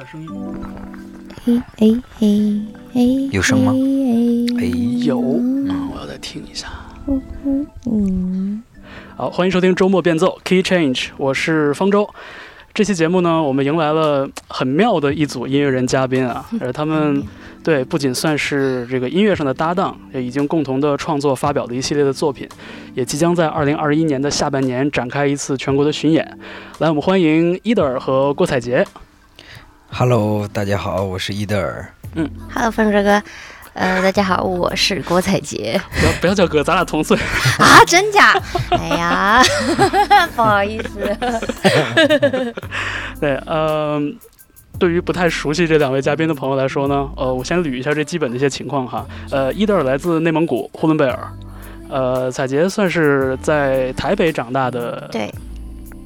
下声音。嘿哎嘿哎，有声吗哎有，嗯，我要再听一下。嗯，好，欢迎收听周末变奏 Key Change，我是方舟。这期节目呢，我们迎来了很妙的一组音乐人嘉宾啊，而他们对不仅算是这个音乐上的搭档，也已经共同的创作发表了一系列的作品，也即将在二零二一年的下半年展开一次全国的巡演。来，我们欢迎伊德尔和郭采洁。Hello，大家好，我是伊德尔。Hello，方舟哥，呃，大家好，我是郭采洁不要不要叫哥，咱俩同岁。啊，真假？哎呀，不好意思，对，呃，对于不太熟悉这两位嘉宾的朋友来说呢，呃，我先捋一下这基本的一些情况哈。呃，伊德尔来自内蒙古呼伦贝尔，呃，采洁算是在台北长大的对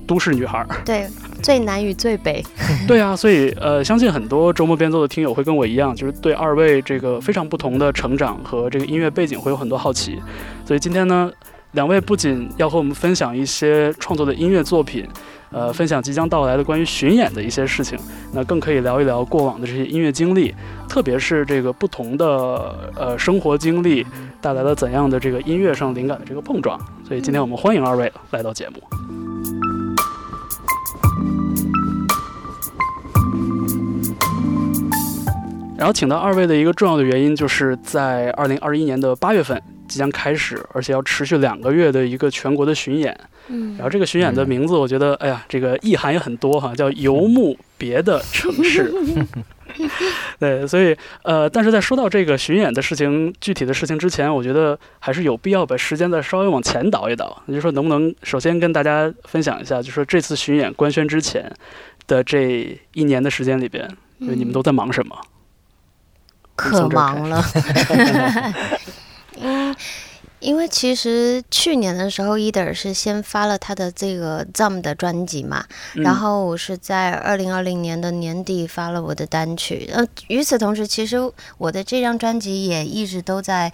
都市女孩儿。对，最南与最北，对啊，所以呃，相信很多周末变奏的听友会跟我一样，就是对二位这个非常不同的成长和这个音乐背景会有很多好奇。所以今天呢，两位不仅要和我们分享一些创作的音乐作品，呃，分享即将到来的关于巡演的一些事情，那更可以聊一聊过往的这些音乐经历，特别是这个不同的呃生活经历带来了怎样的这个音乐上灵感的这个碰撞。所以今天我们欢迎二位来到节目。然后请到二位的一个重要的原因，就是在二零二一年的八月份即将开始，而且要持续两个月的一个全国的巡演。嗯然后这个巡演的名字，我觉得，哎呀，这个意涵也很多哈，叫游牧别的城市。对，所以呃，但是在说到这个巡演的事情、具体的事情之前，我觉得还是有必要把时间再稍微往前倒一倒。也就是说，能不能首先跟大家分享一下，就是说这次巡演官宣之前的这一年的时间里边，就你们都在忙什么？可忙了。嗯，因为其实去年的时候，伊德尔是先发了他的这个 ZUM 的专辑嘛，嗯然后我是在二零二零年的年底发了我的单曲。呃，与此同时，其实我的这张专辑也一直都在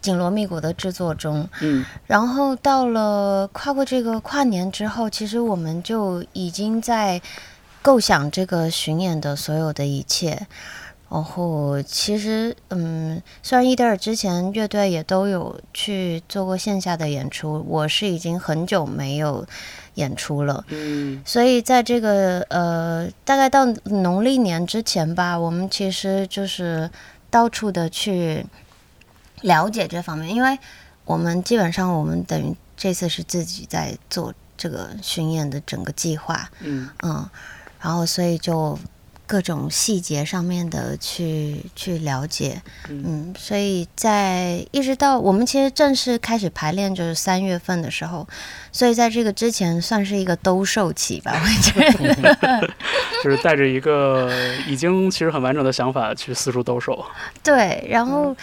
紧锣密鼓的制作中。嗯然后到了跨过这个跨年之后，其实我们就已经在构想这个巡演的所有的一切。然后其实，嗯，虽然伊德尔之前乐队也都有去做过线下的演出，我是已经很久没有演出了。嗯所以在这个呃，大概到农历年之前吧，我们其实就是到处的去了解这方面，因为我们基本上我们等于这次是自己在做这个巡演的整个计划，嗯嗯，然后所以就各种细节上面的去去了解，嗯嗯，所以在一直到我们其实正式开始排练就是三月份的时候，所以在这个之前算是一个兜售期吧，我觉得。就是带着一个已经其实很完整的想法去四处兜售。对，然后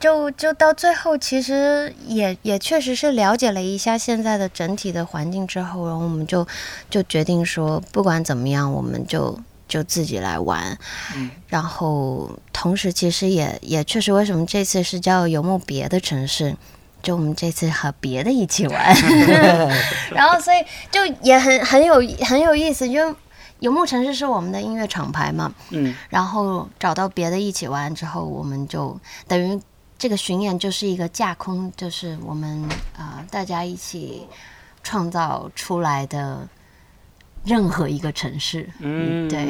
就就到最后，其实也也确实是了解了一下现在的整体的环境之后，然后我们就就决定说，不管怎么样，我们就就自己来玩。嗯然后同时，其实也也确实，为什么这次是叫游牧别的城市？就我们这次和别的一起玩，然后所以就也很很有很有意思，因为游牧城市是我们的音乐厂牌嘛，嗯然后找到别的一起玩之后，我们就等于这个巡演就是一个架空，就是我们啊、呃大家一起创造出来的任何一个城市。嗯，对，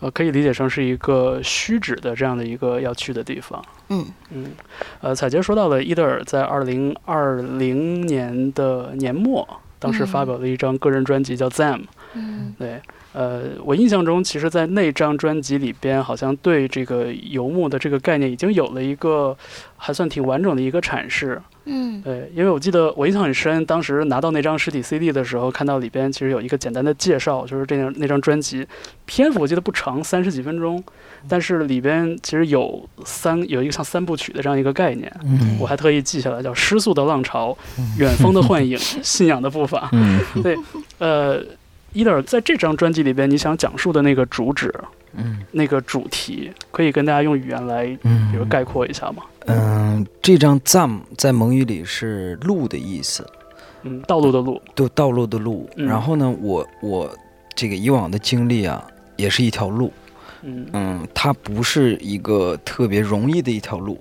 呃，可以理解成是一个虚指的这样的一个要去的地方。嗯嗯，呃，彩洁说到了伊德尔在二零二零年的年末，当时发表了一张个人专辑叫《zem》。嗯对，呃，我印象中，其实，在那张专辑里边，好像对这个游牧的这个概念已经有了一个还算挺完整的一个阐释。嗯对，因为我记得我印象很深，当时拿到那张实体 CD 的时候，看到里边其实有一个简单的介绍，就是这张那张专辑篇幅我记得不长，三十几分钟，但是里边其实有三有一个像三部曲的这样一个概念，嗯我还特意记下来，叫失速的浪潮、远方的幻影、信仰的步伐。嗯 对，呃，伊德尔在这张专辑里边，你想讲述的那个主旨、嗯。那个主题，可以跟大家用语言来，比如嗯概括一下吗？嗯，这张 “zam” 在蒙语里是路的意思，嗯，道路的路，对道路的路。嗯。然后呢，我我这个以往的经历啊，也是一条路，嗯。嗯，它不是一个特别容易的一条路，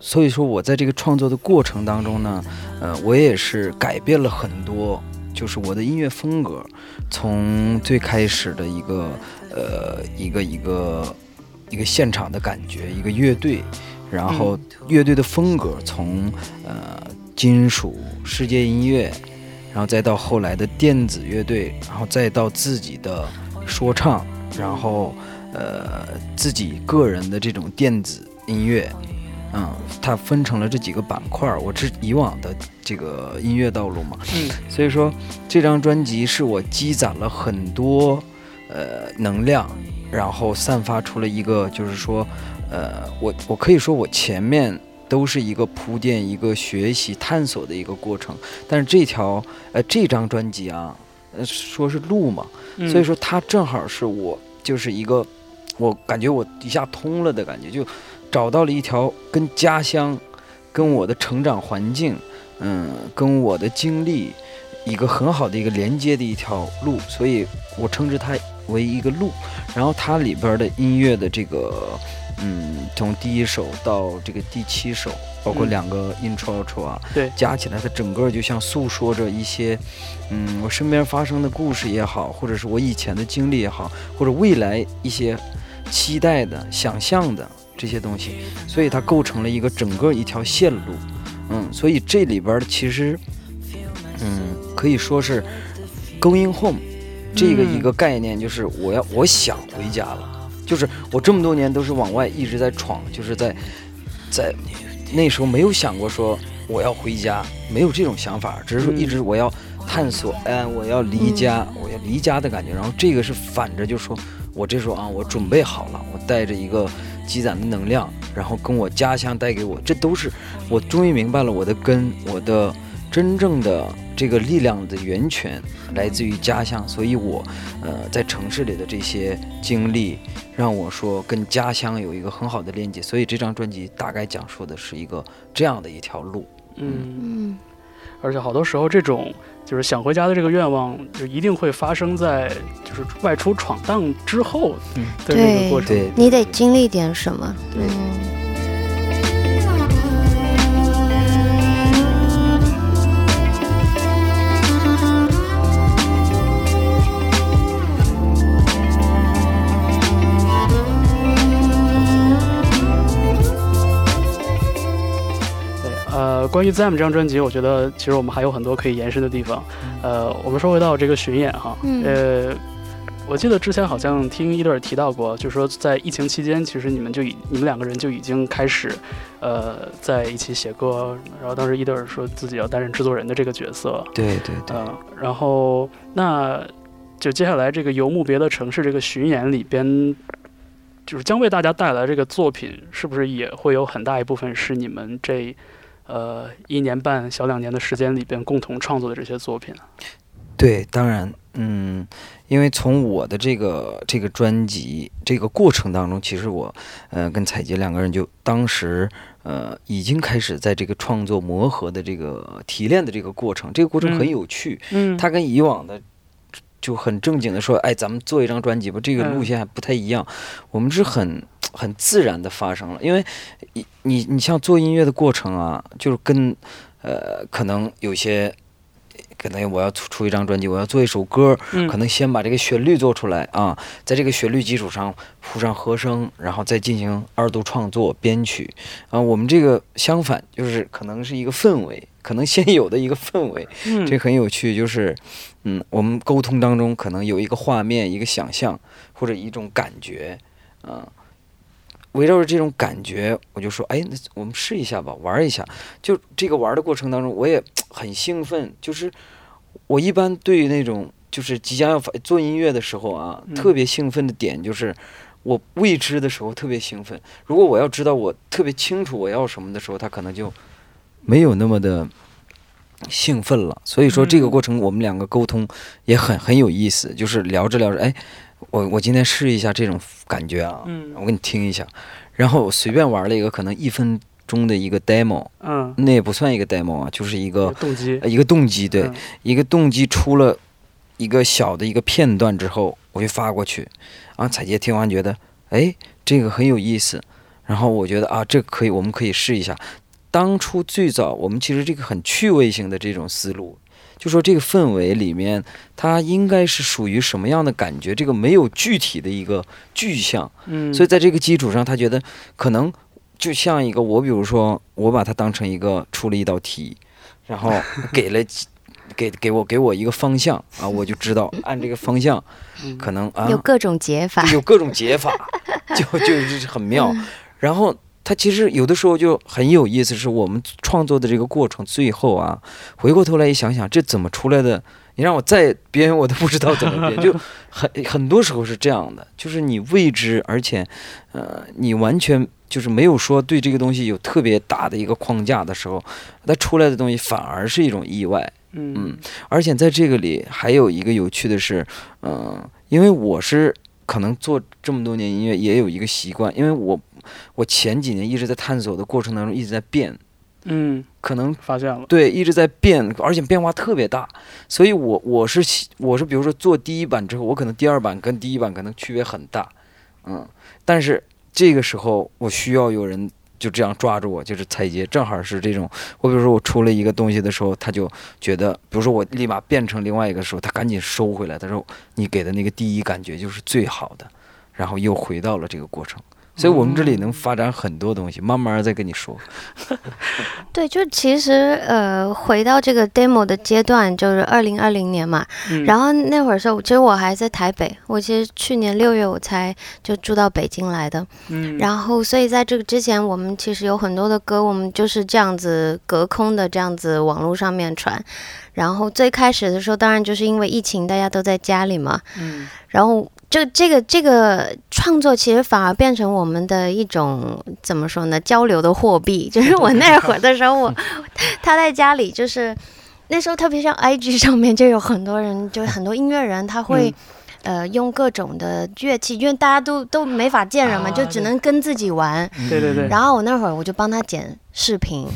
所以说我在这个创作的过程当中呢，呃，我也是改变了很多，就是我的音乐风格，从最开始的一个呃一个一个一个现场的感觉，一个乐队，然后乐队的风格从呃金属世界音乐，然后再到后来的电子乐队，然后再到自己的说唱，然后呃自己个人的这种电子音乐，嗯，它分成了这几个板块。我这以往的这个音乐道路嘛，嗯。所以说这张专辑是我积攒了很多呃能量，然后散发出了一个就是说，呃，我我可以说我前面都是一个铺垫、一个学习、探索的一个过程，但是这条呃这张专辑啊，呃说是路嘛，嗯，所以说它正好是我就是一个，我感觉我一下通了的感觉，就找到了一条跟家乡、跟我的成长环境，嗯，跟我的经历一个很好的一个连接的一条路，所以我称之它为一个路。然后它里边的音乐的这个，嗯，从第一首到这个第七首，包括嗯两个 intro outro 啊，对加起来它整个就像诉说着一些，嗯，我身边发生的故事也好，或者是我以前的经历也好，或者未来一些期待的、想象的这些东西，所以它构成了一个整个一条线路。嗯，所以这里边其实，嗯，可以说是 going home 这个一个概念，就是我要我想回家了，就是我这么多年都是往外一直在闯，就是在在那时候没有想过说我要回家，没有这种想法，只是说嗯一直我要探索，哎，我要离家，我要离家的感觉。然后这个是反着，就说我这时候啊，我准备好了，我带着一个积攒的能量，然后跟我家乡带给我，这都是我终于明白了我的根，我的真正的这个力量的源泉来自于家乡，所以我呃在城市里的这些经历，让我说跟家乡有一个很好的链接，所以这张专辑大概讲述的是一个这样的一条路。嗯，嗯。而且好多时候这种就是想回家的这个愿望，就一定会发生在就是外出闯荡之后嗯。的这个过程。对，你得经历点什么，对。嗯呃，关于《Them》这张专辑，我觉得其实我们还有很多可以延伸的地方。呃，我们说回到这个巡演哈，嗯呃，我记得之前好像听伊德尔提到过，就是说在疫情期间，其实你们就已你们两个人就已经开始，呃，在一起写歌。然后当时伊德尔说自己要担任制作人的这个角色，对对对，嗯，然后那就接下来这个游牧别的城市这个巡演里边，就是将为大家带来这个作品，是不是也会有很大一部分是你们这呃一年半小两年的时间里边共同创作的这些作品啊？对，当然，嗯，因为从我的这个这个专辑这个过程当中，其实我，呃，跟彩杰两个人就当时，呃，已经开始在这个创作磨合的这个提炼的这个过程，这个过程很嗯有趣，嗯它跟以往的就很正经的说，哎，咱们做一张专辑吧，这个嗯路线还不太一样。我们是很很自然的发生了，因为你你你像做音乐的过程啊，就是跟呃，可能有些。可能我要出出一张专辑，我要做一首歌，嗯可能先把这个旋律做出来啊，在这个旋律基础上铺上和声，然后再进行二度创作、编曲啊。我们这个相反，就是可能是一个氛围，可能先有的一个氛围，嗯这很有趣，就是，嗯，我们沟通当中可能有一个画面、一个想象或者一种感觉，啊、围绕着这种感觉，我就说，哎，那我们试一下吧，玩一下。就这个玩的过程当中，我也 很兴奋，就是我一般对于那种就是即将要发做音乐的时候啊，嗯特别兴奋的点就是。我未知的时候特别兴奋，如果我要知道我特别清楚我要什么的时候，他可能就没有那么的兴奋了。所以说这个嗯过程我们两个沟通也很很有意思，就是聊着聊着，哎，我我今天试一下这种感觉啊，嗯。我给你听一下，然后我随便玩了一个可能一分钟的一个 demo，嗯，那也不算一个 demo 啊，就是一个动机呃一个动机，对，嗯。一个动机出了一个小的一个片段之后，我就发过去，啊，彩杰听完觉得，哎，这个很有意思，然后我觉得啊，这可以，我们可以试一下。当初最早我们其实这个很趣味性的这种思路，就说这个氛围里面它应该是属于什么样的感觉，这个没有具体的一个具象，嗯，所以在这个基础上，他觉得可能就像一个我，比如说我把它当成一个出了一道题，然后 给了给给我给我一个方向啊，我就知道 按这个方向，嗯可能啊有各种解法。有各种解法，就就是很妙。然后它其实有的时候就很有意思，是我们创作的这个过程，最后啊，回过头来一想想，这怎么出来的？你让我再编，我都不知道怎么编，就很 很多时候是这样的，就是你未知，而且，呃，你完全就是没有说对这个东西有特别大的一个框架的时候，它出来的东西反而是一种意外。嗯而且在这个里还有一个有趣的是，嗯、因为我是可能做这么多年音乐，也有一个习惯，因为我我前几年一直在探索的过程当中一直在变，嗯，可能发现了，对一直在变，而且变化特别大，所以我我是喜我是比如说做第一版之后，我可能第二版跟第一版可能区别很大，嗯，但是这个时候我需要有人就这样抓住我，就是采杰，正好是这种，我比如说我出了一个东西的时候，他就觉得，比如说我立马变成另外一个时候，他赶紧收回来，他说你给的那个第一感觉就是最好的，然后又回到了这个过程。所以我们这里能发展很多东西，慢慢再跟你说。对，就其实呃，回到这个 demo 的阶段，就是二零二零年嘛。嗯然后那会儿时候，其实我还在台北，我其实去年六月我才就住到北京来的。嗯，然后，所以在这个之前，我们其实有很多的歌，我们就是这样子隔空的这样子网络上面传。然后最开始的时候，当然就是因为疫情，大家都在家里嘛。嗯然后这这个这个创作其实反而变成我们的一种怎么说呢？交流的货币。就是我那会儿的时候，我 他在家里就是那时候，特别像 IG 上面就有很多人，就是很多音乐人他会。呃，用各种的乐器，因为大家都都没法见人嘛，啊就只能跟自己玩。对对对，然后我那会儿我就帮他剪视频，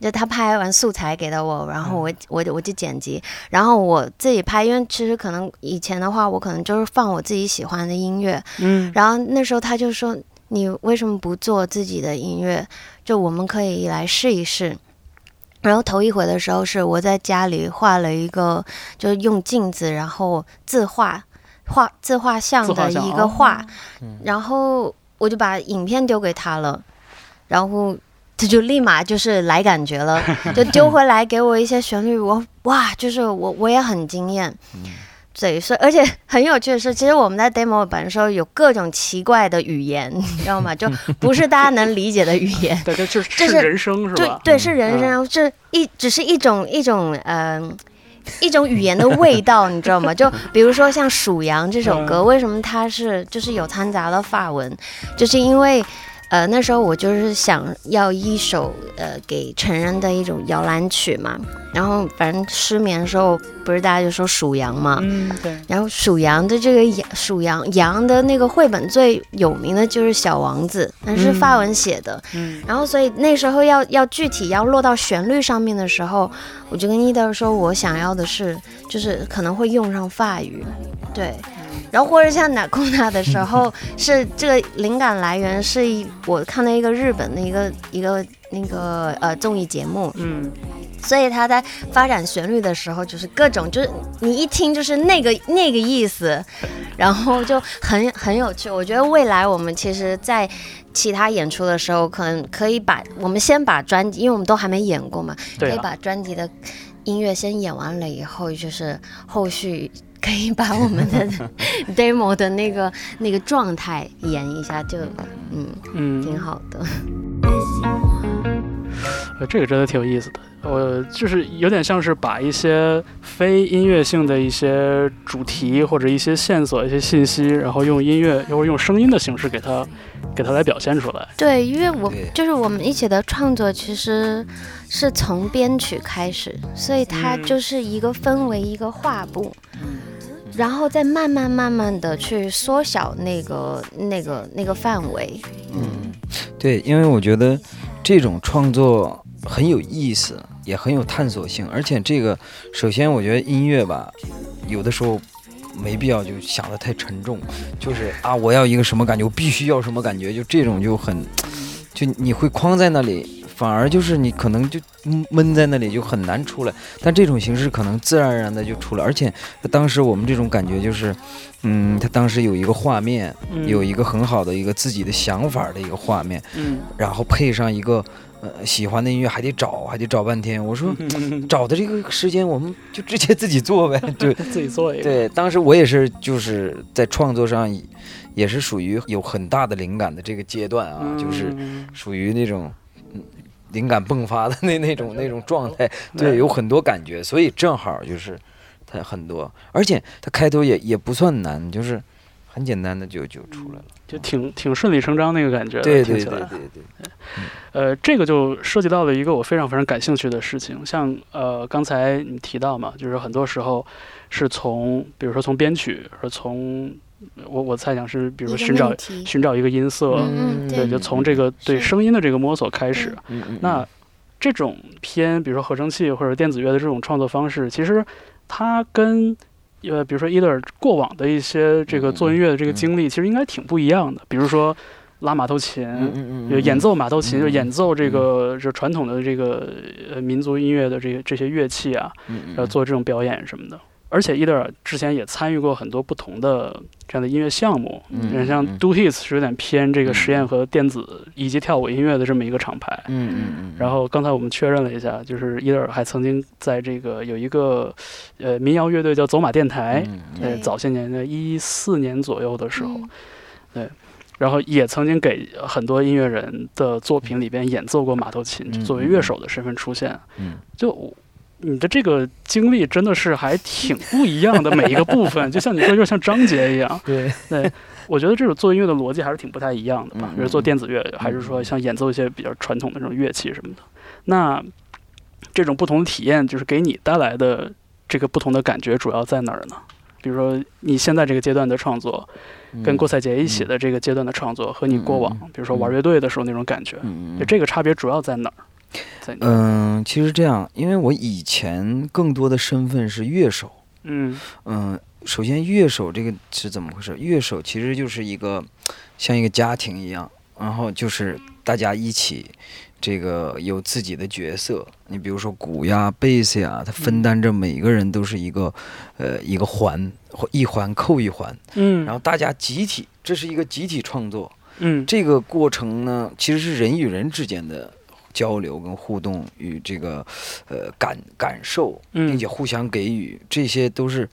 就他拍完素材给到我，然后我我我就剪辑，然后我自己拍，因为其实可能以前的话，我可能就是放我自己喜欢的音乐，嗯。然后那时候他就说：“你为什么不做自己的音乐？就我们可以来试一试。”然后头一回的时候是我在家里画了一个，就是用镜子，然后自画画自画像的一个画，然后我就把影片丢给他了，然后他就立马就是来感觉了，就丢回来给我一些旋律，我哇，就是我我也很惊艳。对，所以而且很有趣的是，其实我们在 demo 版的时候有各种奇怪的语言，你知道吗？就不是大家能理解的语言。对对，这这是人生是吧？对对，是人嗯生，这一只是一种一种嗯、一种语言的味道，你知道吗？就比如说像《属羊》这首歌，为什么它是就是有掺杂了法文，就是因为。呃，那时候我就是想要一首呃给成人的一种摇篮曲嘛，然后反正失眠的时候，不是大家就说数羊嘛，嗯对，然后数羊的这个羊属羊羊的那个绘本最有名的就是《小王子》，那是法文写的。嗯然后所以那时候要要具体要落到旋律上面的时候，我就跟伊德说，我想要的是就是可能会用上法语，对。然后或者像哪库娜的时候，是这个灵感来源是一我看到一个日本的一个一个那个呃综艺节目，嗯所以他在发展旋律的时候，就是各种，就是你一听就是那个那个意思，然后就很很有趣。我觉得未来我们其实，在其他演出的时候，可能可以把我们先把专辑，因为我们都还没演过嘛，可以把专辑的音乐先演完了以后，就是后续。可以把我们的 demo 的那个那个状态演一下，就嗯嗯挺嗯，好的。呃这个真的挺有意思的。我，就是有点像是把一些非音乐性的一些主题或者一些线索、一些信息，然后用音乐或者用声音的形式给它给它来表现出来。对，因为我就是我们一起的创作，其实是从编曲开始，所以它嗯就是一个氛围，一个画布，然后再慢慢慢慢的去缩小那个那个那个范围。嗯对，因为我觉得这种创作很有意思，也很有探索性，而且这个首先我觉得音乐吧，有的时候没必要就想的太沉重，就是啊我要一个什么感觉，我必须要什么感觉，就这种就很，就你会框在那里，反而就是你可能就闷在那里就很难出来，但这种形式可能自然而然的就出来，而且当时我们这种感觉就是，嗯，他当时有一个画面，嗯有一个很好的一个自己的想法的一个画面，嗯，然后配上一个呃喜欢的音乐，还得找，还得找半天。我说嗯 找的这个时间，我们就直接自己做呗。对 自己做一个，对，当时我也是就是在创作上也也是属于有很大的灵感的这个阶段啊，就是嗯属于那种。嗯灵感迸发的那 那种那种状态，对对，有很多感觉，所以正好就是它很多，而且它开头也也不算难，就是很简单的就就出来了。就挺挺顺理成章那个感觉，对。对对对对，呃，这个就涉及到了一个我非常非常感兴趣的事情，像呃刚才你提到嘛，就是很多时候是从，比如说从编曲，和从我我猜想是，比如说寻找寻找一个音色，对，就从这个对声音的这个摸索开始。那这种偏比如说合成器或者电子乐的这种创作方式，其实它跟呃比如说 either 过往的一些这个做音乐的这个经历，其实应该挺不一样的。比如说拉马头琴，演奏马头琴，嗯就演奏这个就传统的这个呃民族音乐的这个这些乐器啊，嗯呃做这种表演什么的。而且伊德尔之前也参与过很多不同的这样的音乐项目，嗯像嗯。Do Hits 是有点偏这个实验嗯。和电子以及跳舞音乐的这么一个厂牌。嗯嗯嗯，然后刚才我们确认了一下，就是伊德尔还曾经在这个有一个呃民谣乐队叫走马电台，嗯呃对早些年的一四年左右的时候，嗯。然后也曾经给很多音乐人的作品里边演奏过马头琴，嗯作为乐手的身份出现。嗯。就你的这个经历真的是还挺不一样的，每一个部分，就像你说，就像章节一样。对，对，我觉得这种做音乐的逻辑还是挺不太一样的吧，嗯比如做电子乐，还是说像演奏一些比较传统的这种乐器什么的。那这种不同的体验，就是给你带来的这个不同的感觉，主要在哪儿呢？比如说你现在这个阶段的创作，跟郭采洁一起的这个阶段的创作，和你过往，嗯比如说玩乐队的时候那种感觉，嗯就这个差别主要在哪儿？嗯，其实这样，因为我以前更多的身份是乐手，嗯。嗯，首先乐手这个是怎么回事？乐手其实就是一个像一个家庭一样，然后就是大家一起。这个有自己的角色，你比如说鼓呀、贝斯呀，它分担着每个人都是一个，呃，一个环，一环扣一环，嗯，然后大家集体，这是一个集体创作，嗯。这个过程呢，其实是人与人之间的交流跟互动与这个呃感感受，嗯并且互相给予，这些都是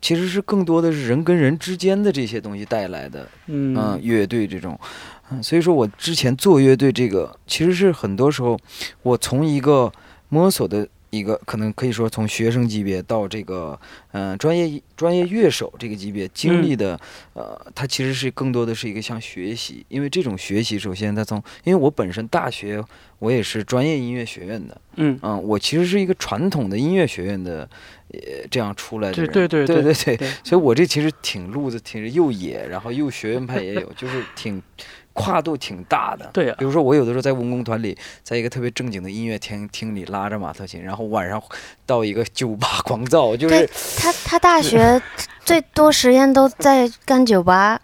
其实是更多的是人跟人之间的这些东西带来的。嗯嗯，乐队这种，嗯，所以说我之前做乐队这个，其实是很多时候我从一个摸索的。一个可能可以说从学生级别到这个嗯、呃专业专业乐手这个级别经历的，呃，它其实是更多的是一个像学习，因为这种学习首先它从因为我本身大学我也是专业音乐学院的，嗯。嗯，我其实是一个传统的音乐学院的，呃，这样出来的人，对对对对对对对。所以我这其实挺路子挺又野，然后又学院派也有，就是挺跨度挺大的。对呀比如说我有的时候在文工团里，在一个特别正经的音乐厅厅里拉着马头琴，然后晚上到一个酒吧狂躁，就是他他大学 最多时间都在干酒吧，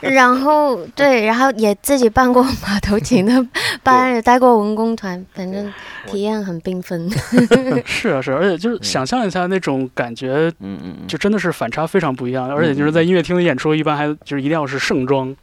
然后对，然后也自己办过马头琴的班，也带过文工团，反正体验很缤纷。是啊是啊，而且就是想象一下那种感觉，嗯嗯嗯，就真的是反差非常不一样，而且就是在音乐厅里演出，一般还就是一定要是盛装，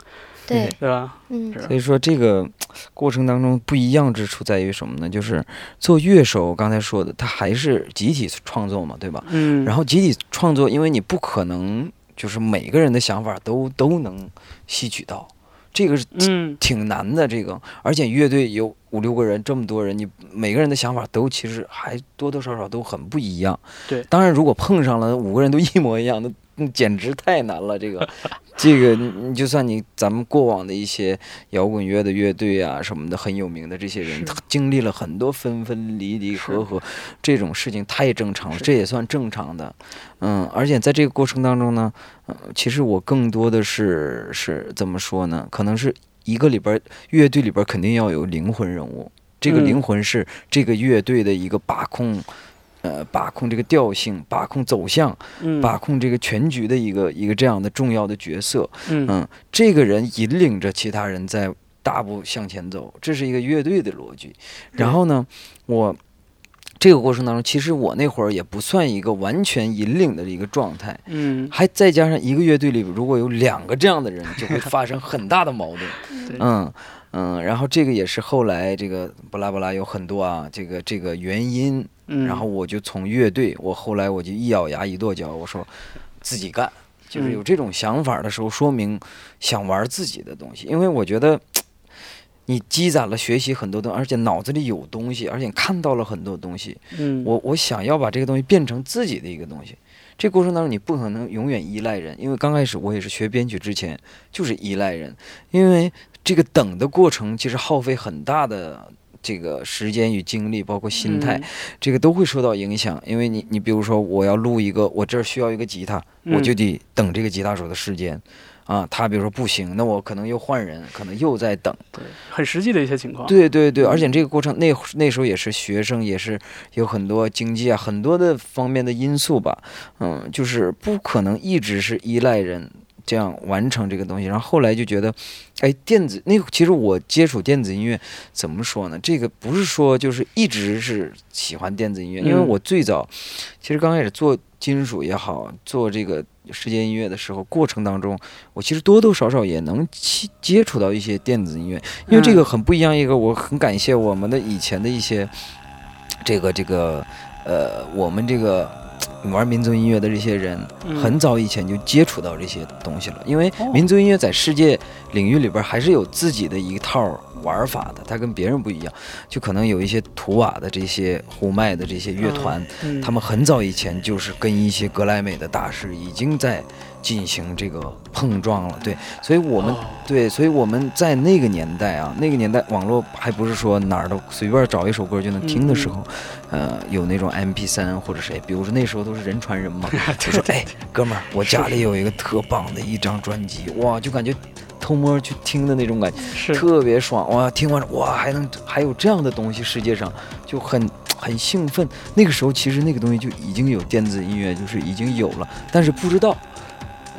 对，对吧？嗯所以说这个过程当中不一样之处在于什么呢？就是做乐手，刚才说的，他还是集体创作嘛，对吧？嗯，然后集体创作，因为你不可能就是每个人的想法都都能吸取到，这个是嗯挺难的。这个，而且乐队有五六个人，这么多人，你每个人的想法都其实还多多少少都很不一样。对当然如果碰上了五个人都一模一样，那那 简直太难了。这个，这个你你就算你咱们过往的一些摇滚乐的乐队啊什么的很有名的这些人，他经历了很多分分离离合合，这种事情太正常了，这也算正常的。嗯，而且在这个过程当中呢，呃，其实我更多的是是怎么说呢？可能是一个里边儿乐队里边儿肯定要有灵魂人物，这个嗯灵魂是这个乐队的一个把控，呃，把控这个调性，把控走向，嗯把控这个全局的一个一个这样的重要的角色。嗯嗯，这个人引领着其他人在大步向前走，这是一个乐队的逻辑。然后呢，我这个过程当中，其实我那会儿也不算一个完全引领的一个状态，嗯还再加上一个乐队里如果有两个这样的人，就会发生很大的矛盾。嗯嗯，然后这个也是后来这个巴拉巴拉有很多啊，这个这个原因。嗯然后我就从乐队，我后来我就一咬牙一跺脚，我说自己干。就是有嗯这种想法的时候，说明想玩自己的东西。因为我觉得 你积攒了学习很多东西，而且脑子里有东西，而且看到了很多东西。嗯我我想要把这个东西变成自己的一个东西。这过程当中，你不可能永远依赖人，因为刚开始我也是学编曲之前就是依赖人，因为这个等的过程其实耗费很大的这个时间与精力，包括心态，嗯这个都会受到影响。因为你你比如说我要录一个，我这儿需要一个吉他，我嗯就得等这个吉他手的时间。啊，他比如说不行，那我可能又换人，可能又在等。对很实际的一些情况。对对对，嗯而且这个过程那那时候也是学生，也是有很多经济啊，很多的方面的因素吧。嗯，就是不可能一直是依赖人这样完成这个东西。然后后来就觉得，哎，电子那其实我接触电子音乐怎么说呢？这个不是说就是一直是喜欢电子音乐，因为嗯我最早其实刚开始做金属也好，做这个世界音乐的时候，过程当中，我其实多多少少也能接接触到一些电子音乐。因为这嗯个很不一样，一个我很感谢我们的以前的一些这个这个呃，我们这个玩民族音乐的这些人，嗯很早以前就接触到这些东西了。因为哦民族音乐在世界领域里边还是有自己的一套玩法的，它跟别人不一样。就可能有一些图瓦的这些呼麦的这些乐团，嗯他们很早以前就是跟一些格莱美的大师已经在进行这个碰撞了。对，所以我们。哦对，所以我们在那个年代啊，那个年代网络还不是说哪儿都随便找一首歌就能听的时候，呃，有那种 MP 三或者谁，比如说那时候都是人传人嘛，就说哎，哥们儿，我家里有一个特棒的一张专辑，哇，就感觉偷摸去听的那种感觉，是特别爽哇！听完哇，还能还有这样的东西，世界上就很很兴奋。那个时候其实那个东西就已经有电子音乐，就是已经有了，但是不知道。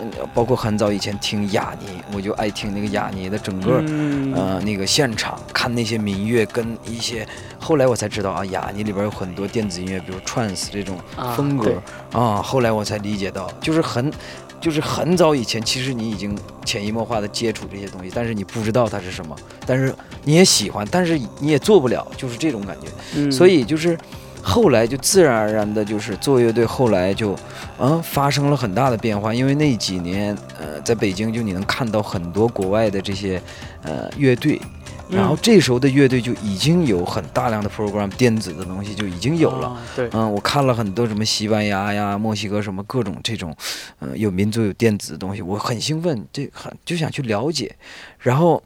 嗯，包括很早以前听雅尼，我就爱听那个雅尼的整个、嗯呃那个现场，看那些民乐跟一些，后来我才知道啊，雅尼里边有很多电子音乐，比如 trance 这种啊风格对啊后来我才理解到，就是很。就是很早以前，其实你已经潜移默化的接触这些东西，但是你不知道它是什么，但是你也喜欢，但是你也做不了，就是这种感觉。嗯所以就是后来就自然而然的，就是做乐队，后来就嗯发生了很大的变化，因为那几年呃在北京就你能看到很多国外的这些呃乐队。然后嗯这时候的乐队就已经有很大量的 program 电子的东西就已经有了，啊对，嗯，我看了很多什么西班牙呀、墨西哥什么各种这种，嗯、有民族有电子的东西，我很兴奋，这很就想去了解，然后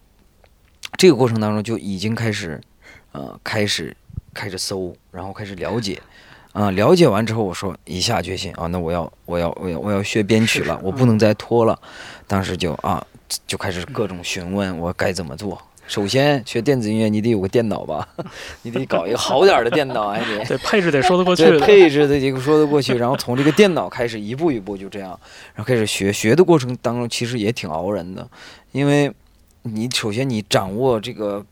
这个过程当中就已经开始，呃，开始开始搜，然后开始了解，啊、了解完之后，我说一下决心啊，那我要我要我要我要学编曲了，是我不能再拖了，当时就啊就开始各种询问我该怎么做。首先学电子音乐，你得有个电脑吧，你得搞一个好点儿的电脑，还得 对配置得说得过去对。配置得这个说得过去，然后从这个电脑开始一步一步就这样，然后开始学。学的过程当中其实也挺熬人的，因为你首先你掌握这个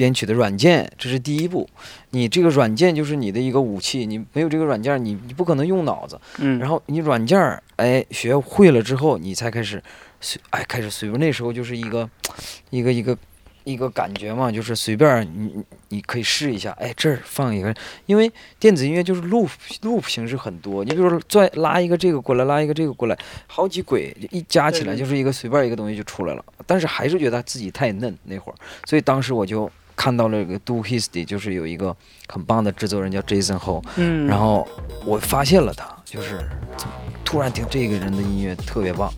编曲的软件，这是第一步。你这个软件就是你的一个武器，你没有这个软件，你你不可能用脑子。嗯，然后你软件儿哎学会了之后，你才开始随哎开始随便。那时候就是一个一个一个一个感觉嘛，就是随便你你你可以试一下，哎这儿放一个，因为电子音乐就是 loop loop 形式很多，你比如说拽拉一个这个过来，拉一个这个过来，好几轨一加起来就是一个随便一个东西就出来了。但是还是觉得自己太嫩那会儿，所以当时我就。看到了一个 Do His 就是有一个很棒的制作人叫 Jason Ho，嗯，然后我发现了他，就是突然听这个人的音乐特别棒，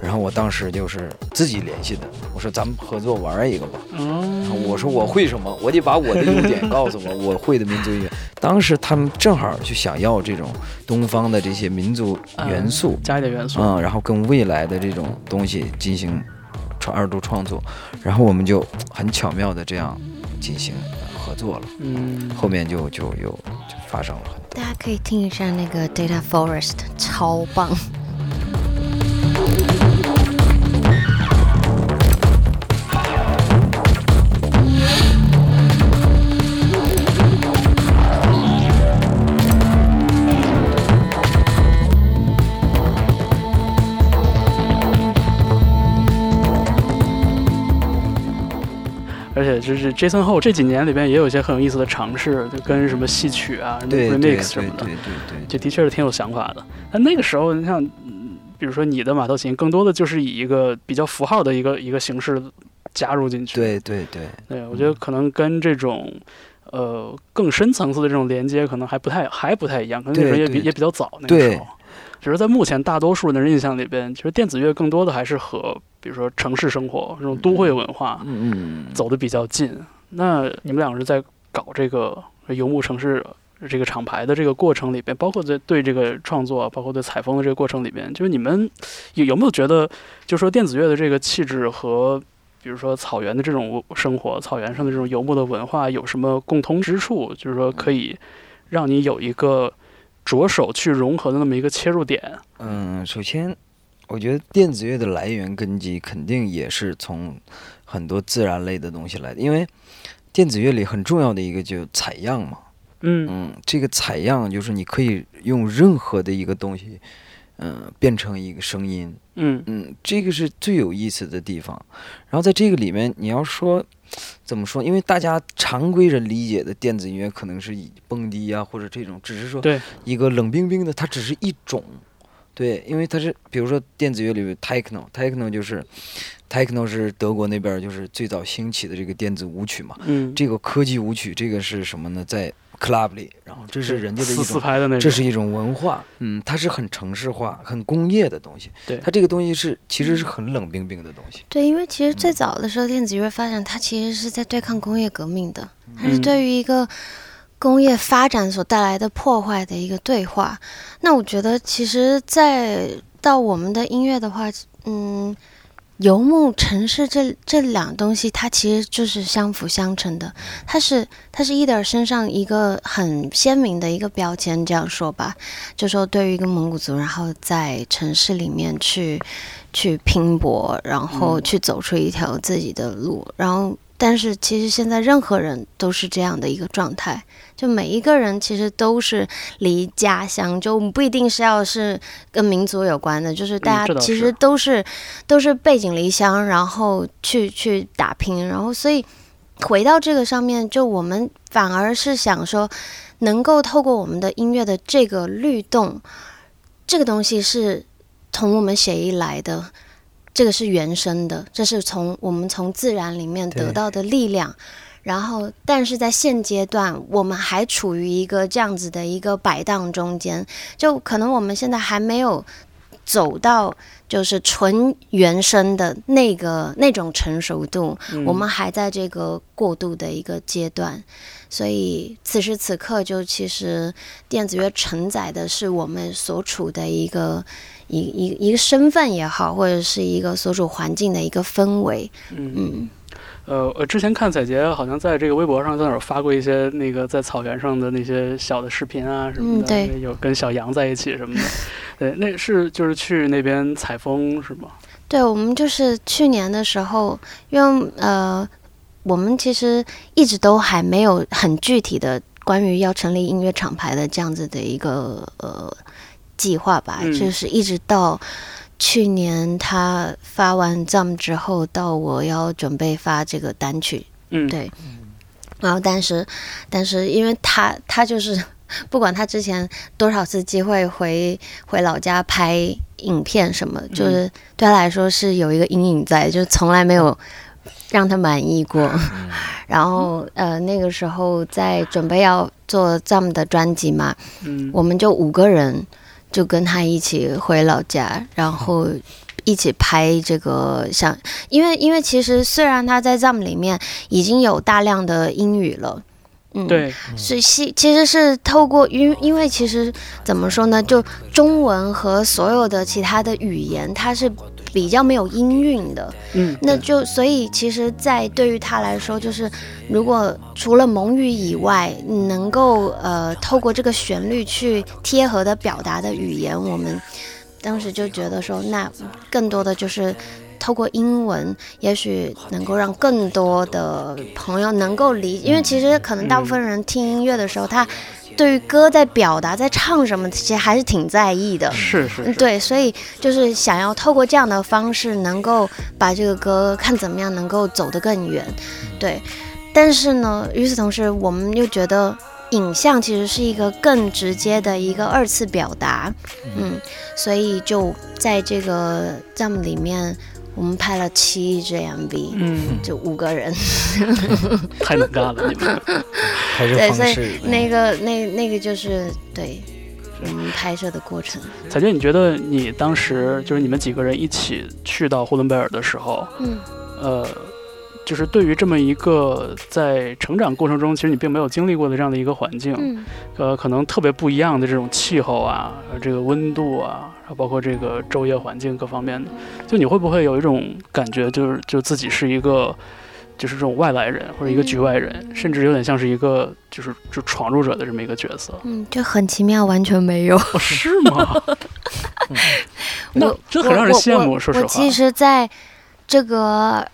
然后我当时就是自己联系的，我说咱们合作玩一个吧。然后嗯，我说我会什么，我得把我的优点告诉我，我会的民族音乐。当时他们正好就想要这种东方的这些民族元素，加一点元素。嗯，然后跟未来的这种东西进行创二度创作，然后我们就很巧妙的这样进行。合作了，嗯，后面就就又就发生了很多。大家可以听一下那个 Data Forest，超棒。就是 Jason Ho 这几年里边也有一些很有意思的尝试，就跟什么戏曲啊、什么 remix 什么的对，对对，就的确是挺有想法的。但那个时候，你像，嗯比如说你的马头琴，更多的就是以一个比较符号的一个一个形式加入进去。对对对，对，我觉得可能跟这种。呃，更深层次的这种连接可能还不太还不太一样，可能那时候也比也比较早那个时候。只是在目前大多数人的印象里边，其实电子乐更多的还是和比如说城市生活这种都会文化嗯嗯，走的比较近。那你们两个人在搞这个游牧城市这个厂牌的这个过程里边，包括在对这个创作，包括对采风的这个过程里边，就是你们有有没有觉得，就说电子乐的这个气质和比如说草原的这种生活，草原上的这种游牧的文化有什么共通之处？就是说可以让你有一个着手去融合的那么一个切入点。嗯，首先，我觉得电子乐的来源根基肯定也是从很多自然类的东西来的，因为电子乐里很重要的一个就采样嘛。嗯嗯，这个采样就是你可以用任何的一个东西，嗯、变成一个声音。嗯嗯，这个是最有意思的地方。然后在这个里面，你要说怎么说？因为大家常规人理解的电子音乐可能是以蹦迪啊，或者这种，只是说对一个冷冰冰的，它只是一种。对，因为它是，比如说电子乐里面 techno，techno 就是 techno 是德国那边就是最早兴起的这个电子舞曲嘛。嗯，这个科技舞曲，这个是什么呢？在 club 里，然后这是人家的一种拍的那种，这是一种文化，嗯，它是很城市化、很工业的东西。对它这个东西是其实是很冷冰冰的东西。对，因为其实最早的时候，电子乐发展它其实是在对抗工业革命的，它是嗯对于一个工业发展所带来的破坏的一个对话。那我觉得，其实，在到我们的音乐的话，嗯，游牧城市这这两东西，它其实就是相辅相成的。它是它是伊德尔身上一个很鲜明的一个标签，这样说吧，就说对于一个蒙古族，然后在城市里面去去拼搏，然后嗯去走出一条自己的路，然后。但是其实现在任何人都是这样的一个状态，就每一个人其实都是离家乡，就不一定是要是跟民族有关的，就是大家其实都是、都是背井离乡，然后去去打拼，然后所以回到这个上面，就我们反而是想说，能够透过我们的音乐的这个律动，这个东西是从我们血液来的。这个是原生的，这是从我们从自然里面得到的力量。然后，但是在现阶段，我们还处于一个这样子的一个摆荡中间，就可能我们现在还没有走到就是纯原生的那个那种成熟度，嗯我们还在这个过渡的一个阶段。所以此时此刻，就其实电子乐承载的是我们所处的一个一一一个身份也好，或者是一个所处环境的一个氛围。嗯嗯，呃，我之前看彩杰好像在这个微博上在哪儿发过一些那个在草原上的那些小的视频啊什么的，嗯对有跟小羊在一起什么的，对，那是就是去那边采风是吗？对，我们就是去年的时候，因为呃，我们其实一直都还没有很具体的关于要成立音乐厂牌的这样子的一个呃计划吧，嗯。就是一直到去年他发完 Jump 之后，到我要准备发这个单曲，嗯，对。然后但是但是因为他他就是不管他之前多少次机会回回老家拍影片什么，就是对他来说是有一个阴影在，就从来没有让他满意过。然后呃那个时候在准备要做 Jump 的专辑嘛，嗯，我们就五个人就跟他一起回老家，然后一起拍这个像，因为因为其实虽然他在 Zam 里面已经有大量的英语了，嗯，，对，是是其实是透过因因为其实怎么说呢，就中文和所有的其他的语言，它是比较没有音韵的。嗯，那就所以其实，在对于他来说，就是如果除了蒙语以外，能够呃透过这个旋律去贴合的表达的语言，我们当时就觉得说，那更多的就是。透过英文，也许能够让更多的朋友能够理，因为其实可能大部分人听音乐的时候，他对于歌在表达、在唱什么，其实还是挺在意的。嗯，是是是，对，所以就是想要透过这样的方式，能够把这个歌看怎么样能够走得更远，对。但是呢，与此同时，我们又觉得影像其实是一个更直接的一个二次表达，嗯，所以就在这个 Jam 里面，我们拍了七支 MV，嗯，就五个人，太能干了，你们。对，所以，那个那那个就是对我们拍摄的过程，彩娟，你觉得你当时就是你们几个人一起去到呼伦贝尔的时候，嗯。呃，就是对于这么一个在成长过程中，其实你并没有经历过的这样的一个环境，嗯。呃，可能特别不一样的这种气候啊，呃这个温度啊，包括这个昼夜环境各方面的，就你会不会有一种感觉，就是就自己是一个。就是这种外来人或者一个局外人，甚至有点像是一个就是就闯入者的这么一个角色。嗯，就很奇妙，完全没有。哦，是吗？那我这很让人羡慕说实话我其实在这个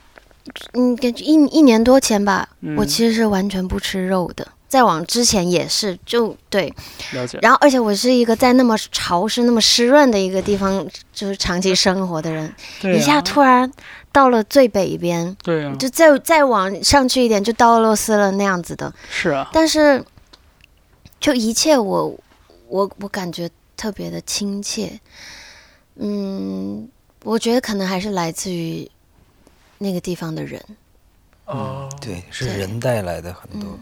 嗯，感觉一一年多前吧，嗯我其实是完全不吃肉的。再往之前也是，就对，了解。然后而且我是一个在那么潮湿、那么湿润的一个地方，就是长期生活的人，一下突然到了最北边，对啊，就再再往上去一点，就到俄罗斯了那样子的。是啊，但是，就一切我我我感觉特别的亲切，嗯，我觉得可能还是来自于那个地方的人，哦，对，是人带来的很多。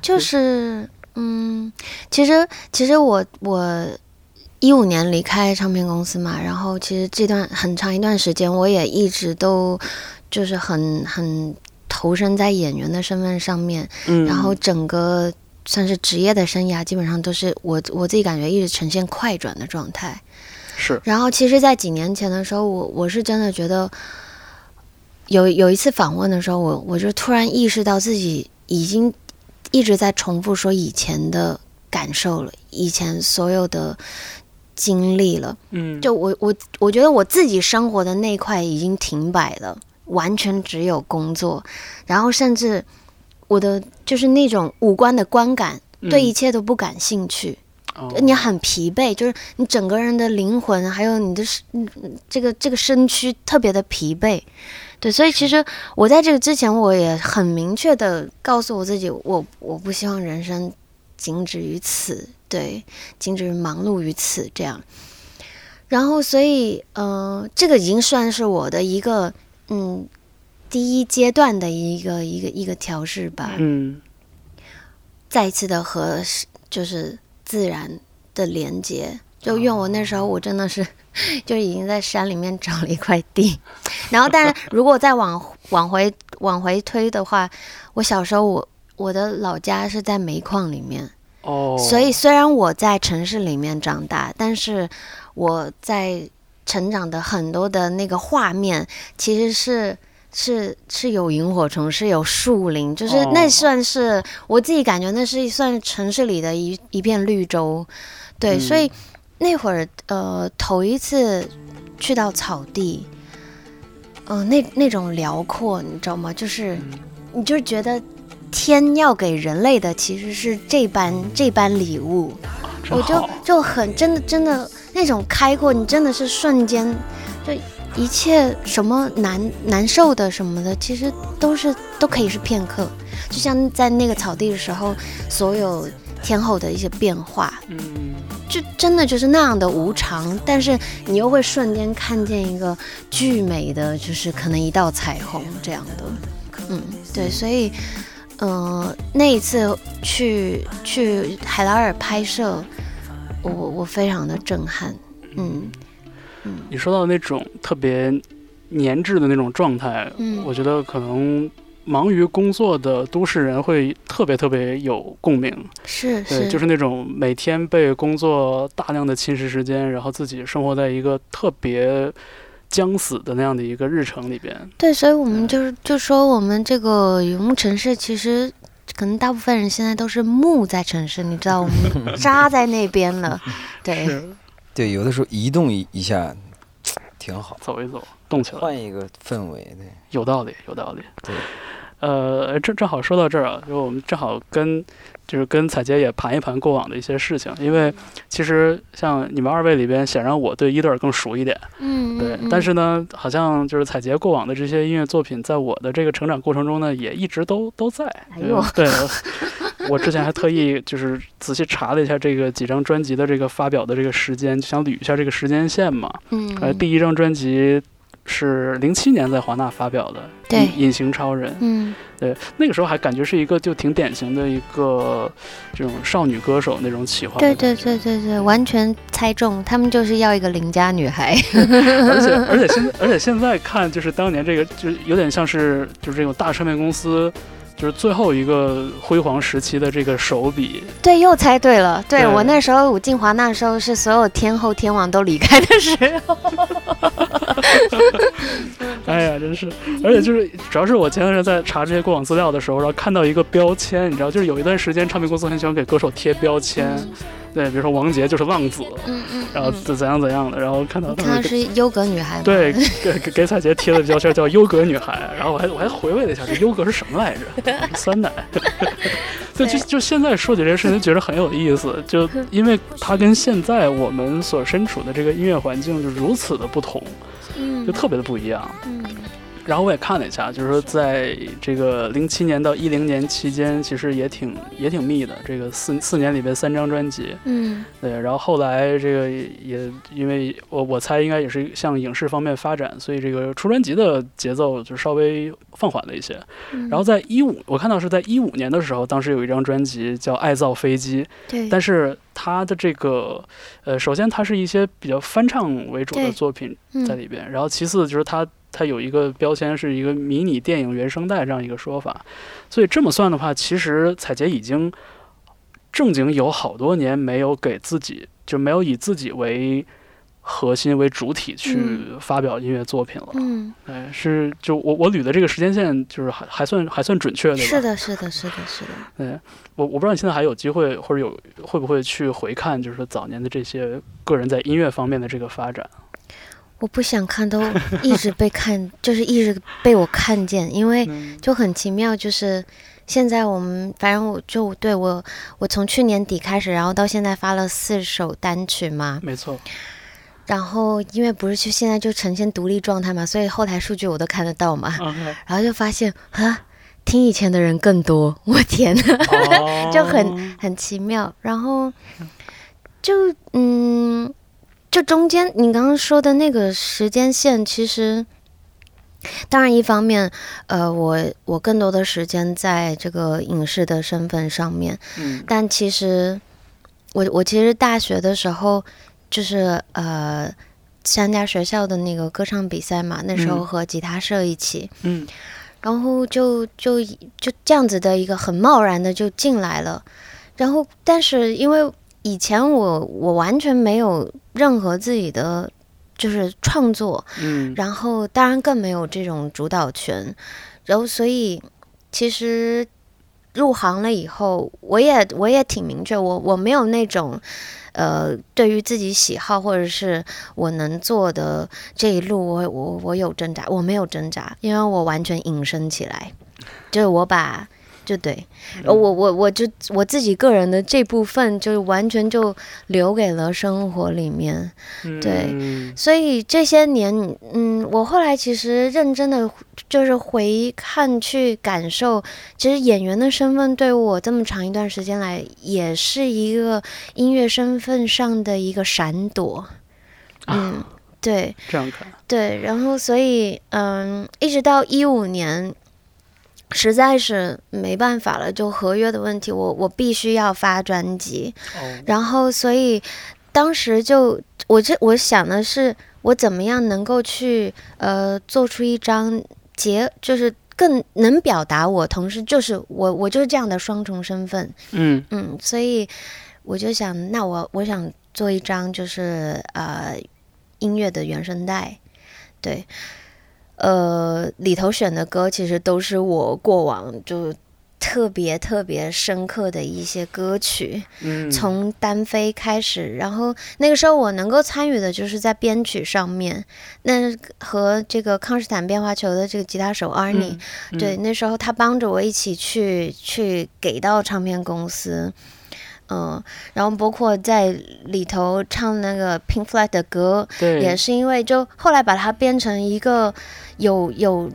就是嗯，其实其实我我一五年离开唱片公司嘛，然后其实这段很长一段时间，我也一直都就是很很投身在演员的身份上面，嗯，然后整个算是职业的生涯，基本上都是我我自己感觉一直呈现快转的状态。是。然后其实，在几年前的时候，我我是真的觉得有有一次访问的时候，我我就突然意识到自己已经一直在重复说以前的感受了，以前所有的经历了。嗯，就我我我觉得我自己生活的那一块已经停摆了，完全只有工作，然后甚至我的就是那种五官的观感，对一切都不感兴趣。你很疲惫，就是你整个人的灵魂，还有你的身嗯这个这个身躯特别的疲惫。对，所以其实我在这个之前，我也很明确的告诉我自己，我我不希望人生仅止于此，对，仅止于忙碌于此这样。然后，所以，呃，这个已经算是我的一个，嗯，第一阶段的一个一个一个调试吧。嗯再一次的和就是自然的连接。就因为我那时候我真的是就已经在山里面找了一块地，然后但是如果再往往回往回推的话，我小时候我我的老家是在煤矿里面，哦，所以虽然我在城市里面长大，但是我在成长的很多的那个画面其实是。是是有萤火虫，是有树林，就是哦那算是、我自己感觉那是算城市里的一一片绿洲，对，嗯所以那会儿呃头一次去到草地，嗯、那那种辽阔，你知道吗？就是嗯。你就觉得天要给人类的其实是这般这般礼物，我就就很真的真的那种开阔，你真的是瞬间就一切什么难难受的什么的，其实都是都可以是片刻，就像在那个草地的时候，所有天后的一些变化，嗯就真的就是那样的无常，但是你又会瞬间看见一个巨美的，就是可能一道彩虹这样的，嗯，对，所以，呃，那一次去去海拉尔拍摄，我我非常的震撼，嗯。你说到那种特别粘滞的那种状态，嗯。我觉得可能忙于工作的都市人会特别特别有共鸣。是对，是，就是那种每天被工作大量的侵蚀时间，然后自己生活在一个特别将死的那样的一个日程里边。对，所以我们就是就说我们这个游牧城市，其实可能大部分人现在都是木在城市，你知道，我们扎在那边了。对，对，有的时候移动一一下挺好，走一走，动起来，换一个氛围，对，有道理，有道理。对，呃，正正好说到这儿啊，就我们正好跟就是跟彩杰也盘一盘过往的一些事情，因为其实像你们二位里边，显然我对伊德尔更熟一点，嗯，对，嗯但是呢，好像就是彩杰过往的这些音乐作品，在我的这个成长过程中呢，也一直都都在。哎呦对，我之前还特意就是仔细查了一下这个几张专辑的这个发表的这个时间，就想捋一下这个时间线嘛。嗯，呃，第一张专辑是零七年在华纳发表的，对隐隐形超人》。嗯对，那个时候还感觉是一个就挺典型的一个这种少女歌手那种企划。对对对对对，完全猜中，他们就是要一个邻家女孩。而且而且现在 而且现在看，就是当年这个，就是有点像是就是这种大唱片公司，就是最后一个辉煌时期的这个手笔。对，又猜对了。对对我那时候武进华那时候，是所有天后天王都离开的时候。哎呀，真是！而且就是主要是我前段时间在查这些过往资料的时候，然后看到一个标签，你知道，就是有一段时间唱片公司很喜欢给歌手贴标签，对，比如说王杰就是浪子，嗯嗯，然后怎怎样怎样的，然后看到你看当时给的是优格女孩吗？对，给给给彩杰贴的标签叫优格女孩，然后我还我还回味了一下，这优格是什么来着？酸奶。对，就就现在说起这些事情，就觉得很有意思，就 因为它跟现在我们所身处的这个音乐环境就如此的不同，嗯，就特别的不一样。嗯然后我也看了一下，就是说在这个零七年到一零年期间，其实也挺也挺密的，这个四四年里边三张专辑，嗯。对，然后后来这个也因为我我猜应该也是向影视方面发展，所以这个出专辑的节奏就稍微放缓了一些。嗯，然后在一五，我看到是在一五年的时候，当时有一张专辑叫《爱造飞机》，对，但是他的这个呃，首先它是一些比较翻唱为主的作品嗯。在里边，然后其次就是它它有一个标签是一个迷你电影原声带这样一个说法，所以这么算的话，其实彩杰已经正经有好多年没有给自己就没有以自己为核心为主体去嗯发表音乐作品了。嗯，哎，是就我我捋的这个时间线就是还还算还算准确的？是的，是的，是的，是的。对我我不知道你现在还有机会或者有会不会去回看，就是说早年的这些个人在音乐方面的这个发展。我不想看，都一直被看，就是一直被我看见，因为嗯。就很奇妙，就是现在我们反正我就对我我从去年底开始，然后到现在发了四首单曲嘛，没错，然后因为不是就现在就呈现独立状态嘛，所以后台数据我都看得到嘛。然后就发现啊，听以前的人更多，我天 就很很奇妙。然后就嗯，就中间你刚刚说的那个时间线，其实当然一方面，呃，我我更多的时间在这个影视的身份上面，嗯。但其实我我其实大学的时候就是呃。参加学校的那个歌唱比赛嘛，那时候嗯。和吉他社一起，嗯。然后就就就这样子的一个很贸然的就进来了，然后但是因为以前我我完全没有任何自己的就是创作，嗯然后当然更没有这种主导权，然后所以其实入行了以后，我也我也挺明确，我我没有那种。呃，对于自己喜好或者是我能做的这一路，我我我有挣扎，我没有挣扎，因为我完全隐身起来，就是我把就对，我我我就我自己个人的这部分，就完全就留给了生活里面。对嗯所以这些年，嗯，我后来其实认真的就是回看去感受，其实演员的身份对我这么长一段时间来，也是一个音乐身份上的一个闪躲。嗯，对这样看，对，然后所以嗯，一直到一五年。实在是没办法了，就合约的问题，我我必须要发专辑，哦，然后，所以当时就我这我想的是，我怎么样能够去呃做出一张结，就是更能表达我，同时就是我我就是这样的双重身份，嗯。嗯，所以我就想，那我我想做一张就是呃音乐的原声带。对，呃，里头选的歌其实都是我过往就特别特别深刻的一些歌曲，嗯，从单飞开始，然后那个时候我能够参与的就是在编曲上面，那和这个康斯坦变化球的这个吉他手 Arnie，、嗯对，，那时候他帮着我一起去去给到唱片公司，嗯，然后包括在里头唱那个 Pink Floyd 的歌，对，也是因为就后来把它变成一个有有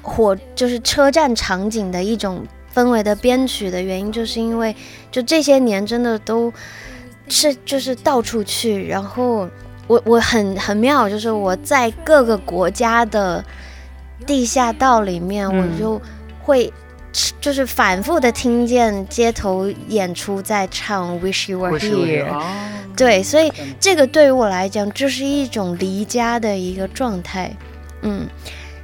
火就是车站场景的一种氛围的编曲的原因，就是因为就这些年真的都是就是到处去，然后我我很很妙，就是我在各个国家的地下道里面，嗯。我就会。就是反复的听见街头演出在唱《Wish You Were Here 对，所以这个对于我来讲就是一种离家的一个状态，嗯，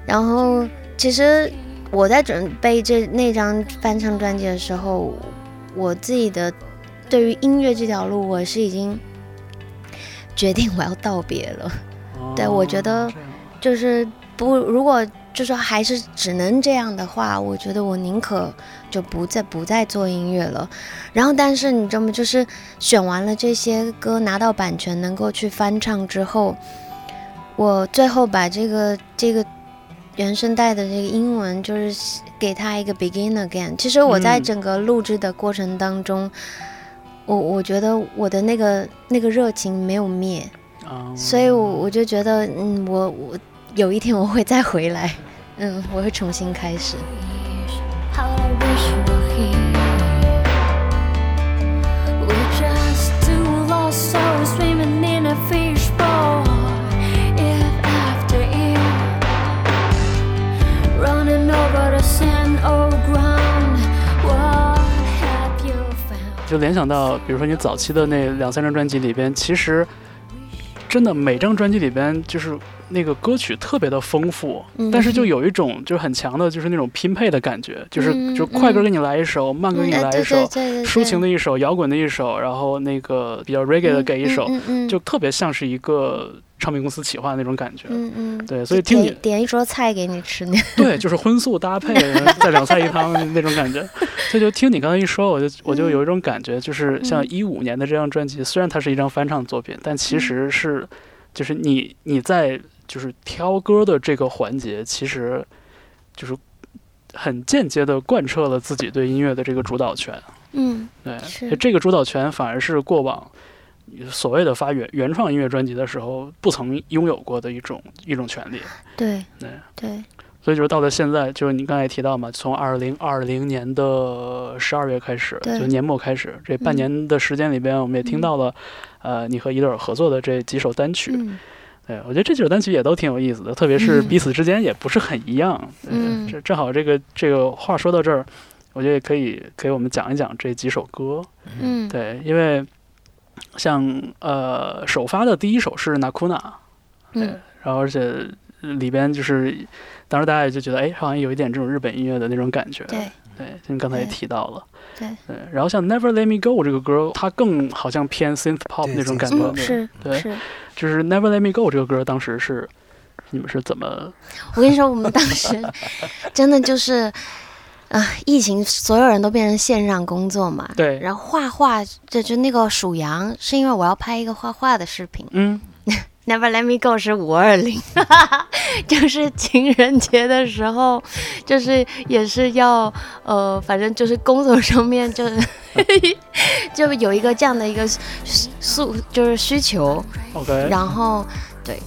然后其实我在准备这那张翻唱专辑的时候，我自己的对于音乐这条路，我是已经决定我要道别了，对我觉得就是不如果就说还是只能这样的话，我觉得我宁可就不再不再做音乐了。然后，但是你知道吗？就是选完了这些歌，拿到版权，能够去翻唱之后，我最后把这个这个原声带的这个英文，就是给他一个 begin again。其实我在嗯整个录制的过程当中，我我觉得我的那个那个热情没有灭。啊，所以我，我就觉得，嗯，我我有一天我会再回来，嗯，我会重新开始。We're just two lost souls swimming in a fishbowl. 就联想到，比如说你早期的那两三张专辑里边，其实真的每张专辑里边就是那个歌曲特别的丰富，嗯。但是就有一种就是很强的，就是那种拼配的感觉，就是嗯。就快歌给你来一首，慢歌给你来一首抒情的一首，摇滚的一首，然后那个比较 reggae 的给一首，就特别像是一个唱片公司企划的那种感觉。嗯嗯，对，所以听你点点一桌菜给你吃那，对，就是荤素搭配，再两菜一汤那种感觉。所以就听你刚才一说，我就我就有一种感觉，就是像嗯。一五年的这张专辑，虽然它是一张翻唱作品，但其实是就是你你在就是挑歌的这个环节，其实就是很间接的贯彻了自己对音乐的这个主导权。嗯对，这个主导权反而是过往所谓的发原原创音乐专辑的时候不曾拥有过的一种一种权利。对对。对，所以就是到了现在，就是你刚才提到嘛，从二零二零年的十二月开始，就年末开始，这半嗯年的时间里边，我们也听到了，呃，你和伊德尔合作的这几首单曲。嗯对我觉得这几首单曲也都挺有意思的，特别是嗯彼此之间也不是很一样。嗯这正好这个这个话说到这儿，我觉得也可以给我们讲一讲这几首歌。嗯对，因为像呃首发的第一首是《Nakuna》，对嗯，然后而且里边就是，当时大家也就觉得，哎，好像有一点这种日本音乐的那种感觉。对对，就你刚才也提到了。对，对，然后像《Never Let Me Go》这个歌，它更好像偏 synth pop 那种感觉。嗯是对，是。就是《Never Let Me Go》这个歌，当时是你们是怎么？我跟你说，我们当时真的就是，啊、疫情所有人都变成线上工作嘛。对，然后画画，这就那个数羊，是因为我要拍一个画画的视频。嗯，Never Let Me Go 是五二零，就是情人节的时候，就是也是要呃，反正就是工作上面就 就有一个这样的一个诉，就是需求，OK，然后对，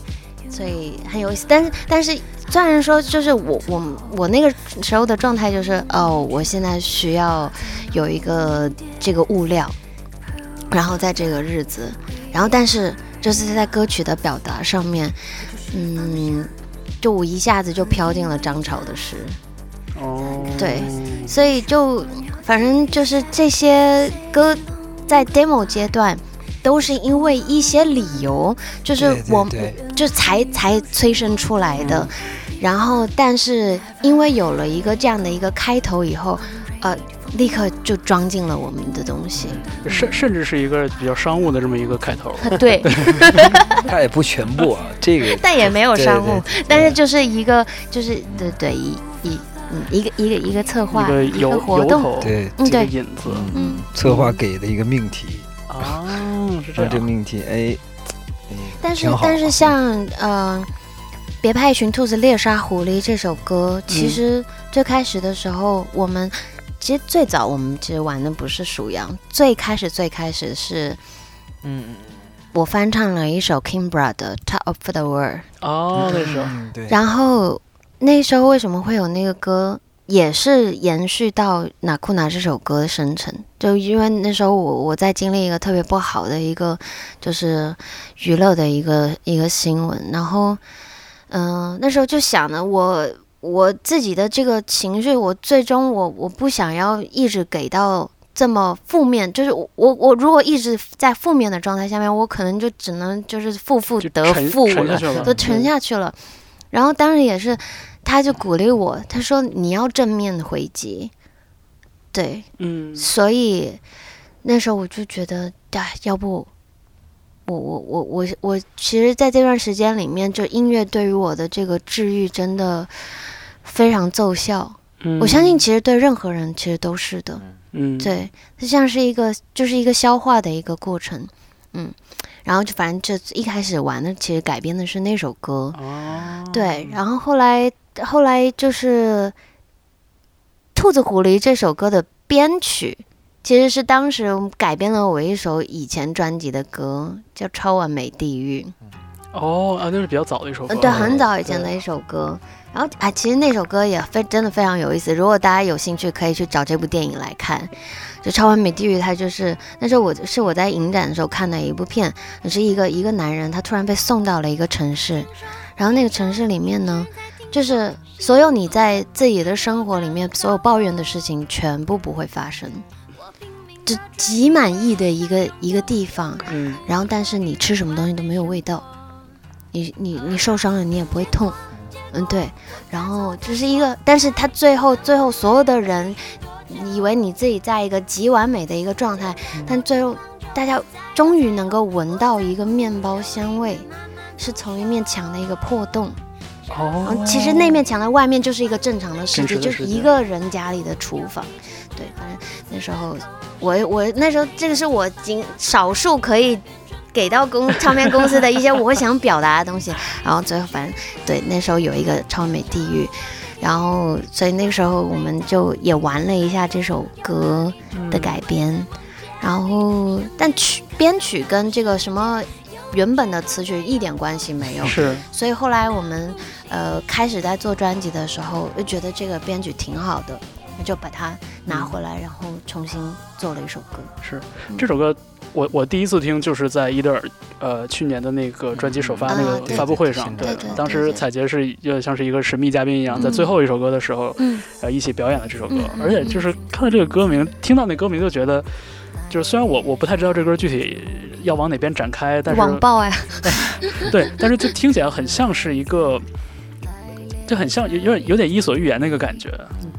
所以很有意思。但是但是虽然说就是我我我那个时候的状态就是哦，我现在需要有一个这个物料，然后在这个日子，然后但是就是在歌曲的表达上面，嗯，就我一下子就飘进了张潮的诗。哦，对所以就反正就是这些歌在 demo 阶段，都是因为一些理由，就是我对就才才催生出来的。然后，但是因为有了一个这样的一个开头以后，呃，立刻就装进了我们的东西。甚甚至是一个比较商务的这么一个开头。对，它也不全部啊，这个。但也没有商务，对但是就是一个就是对对一一嗯一个一个一个策划一个由活动，对嗯对这个引子。嗯，策划给的一个命题，啊，是这。命题哎，哎但是但是像。呃，别派一群兔子猎杀狐狸这首歌，其嗯。实最开始的时候，我们其实最早我们其实玩的不是数羊，最开始最开始是嗯我翻唱了一首 Kimbra 的《Top of the World》，哦，那时候。嗯对，然后那时候为什么会有那个歌？也是延续到《哪库哪》这首歌的生成，就因为那时候我我在经历一个特别不好的一个就是娱乐的一个一个新闻，然后嗯、那时候就想呢，我我自己的这个情绪，我最终我我不想要一直给到这么负面，就是我我我如果一直在负面的状态下面，我可能就只能就是负负得负了，都沉下去了。然后当时也是，他就鼓励我，他说你要正面回击，对，嗯，所以那时候我就觉得，哎，要不我我我我我，其实在这段时间里面，就音乐对于我的这个治愈真的非常奏效。嗯。我相信，其实对任何人其实都是的。嗯，对，它像是一个就是一个消化的一个过程，嗯，然后就反正就一开始玩的其实改编的是那首歌，哦，对，然后后来后来就是《兔子狐狸》这首歌的编曲，其实是当时改编了我一首以前专辑的歌，叫《超完美地狱》，哦啊，那是比较早的一首歌，呃，对，很早以前的一首歌。然后啊，其实那首歌也非真的非常有意思。如果大家有兴趣，可以去找这部电影来看。就《超完美地狱》，它就是那时候我是我在影展的时候看的一部片，是一个一个男人，他突然被送到了一个城市，然后那个城市里面呢，就是所有你在自己的生活里面所有抱怨的事情，全部不会发生，就极满意的一个一个地方。嗯然后但是你吃什么东西都没有味道，你你你受伤了你也不会痛，嗯对，然后就是一个，但是他最后最后所有的人以为你自己在一个极完美的一个状态，但最后大家终于能够闻到一个面包香味，是从一面墙的一个破洞，哦嗯，其实那面墙的外面就是一个正常的世界，就是一个人家里的厨房。对，反正那时候我我那时候这个是我仅少数可以给到公唱片公司的一些我想表达的东西。然后最后反正对那时候有一个超美地狱。然后，所以那个时候我们就也玩了一下这首歌的改编，然后但曲编曲跟这个什么原本的词曲一点关系没有，是所以后来我们呃开始在做专辑的时候，就觉得这个编曲挺好的，那就把它拿回来，然后重新做了一首歌。是这首歌。我我第一次听就是在伊德尔，呃，去年的那个专辑首发那个发布会上，对当时对彩杰是有点像是一个神秘嘉宾一样，在嗯。最后一首歌的时候，嗯，呃，一起表演了这首歌而且就是看到这个歌名，听到那歌名就觉得，就是虽然我我不太知道这歌具体要往哪边展开，但是网暴呀，对，但是就听起来很像是一个，就很像有有点有点伊索寓言那个感觉，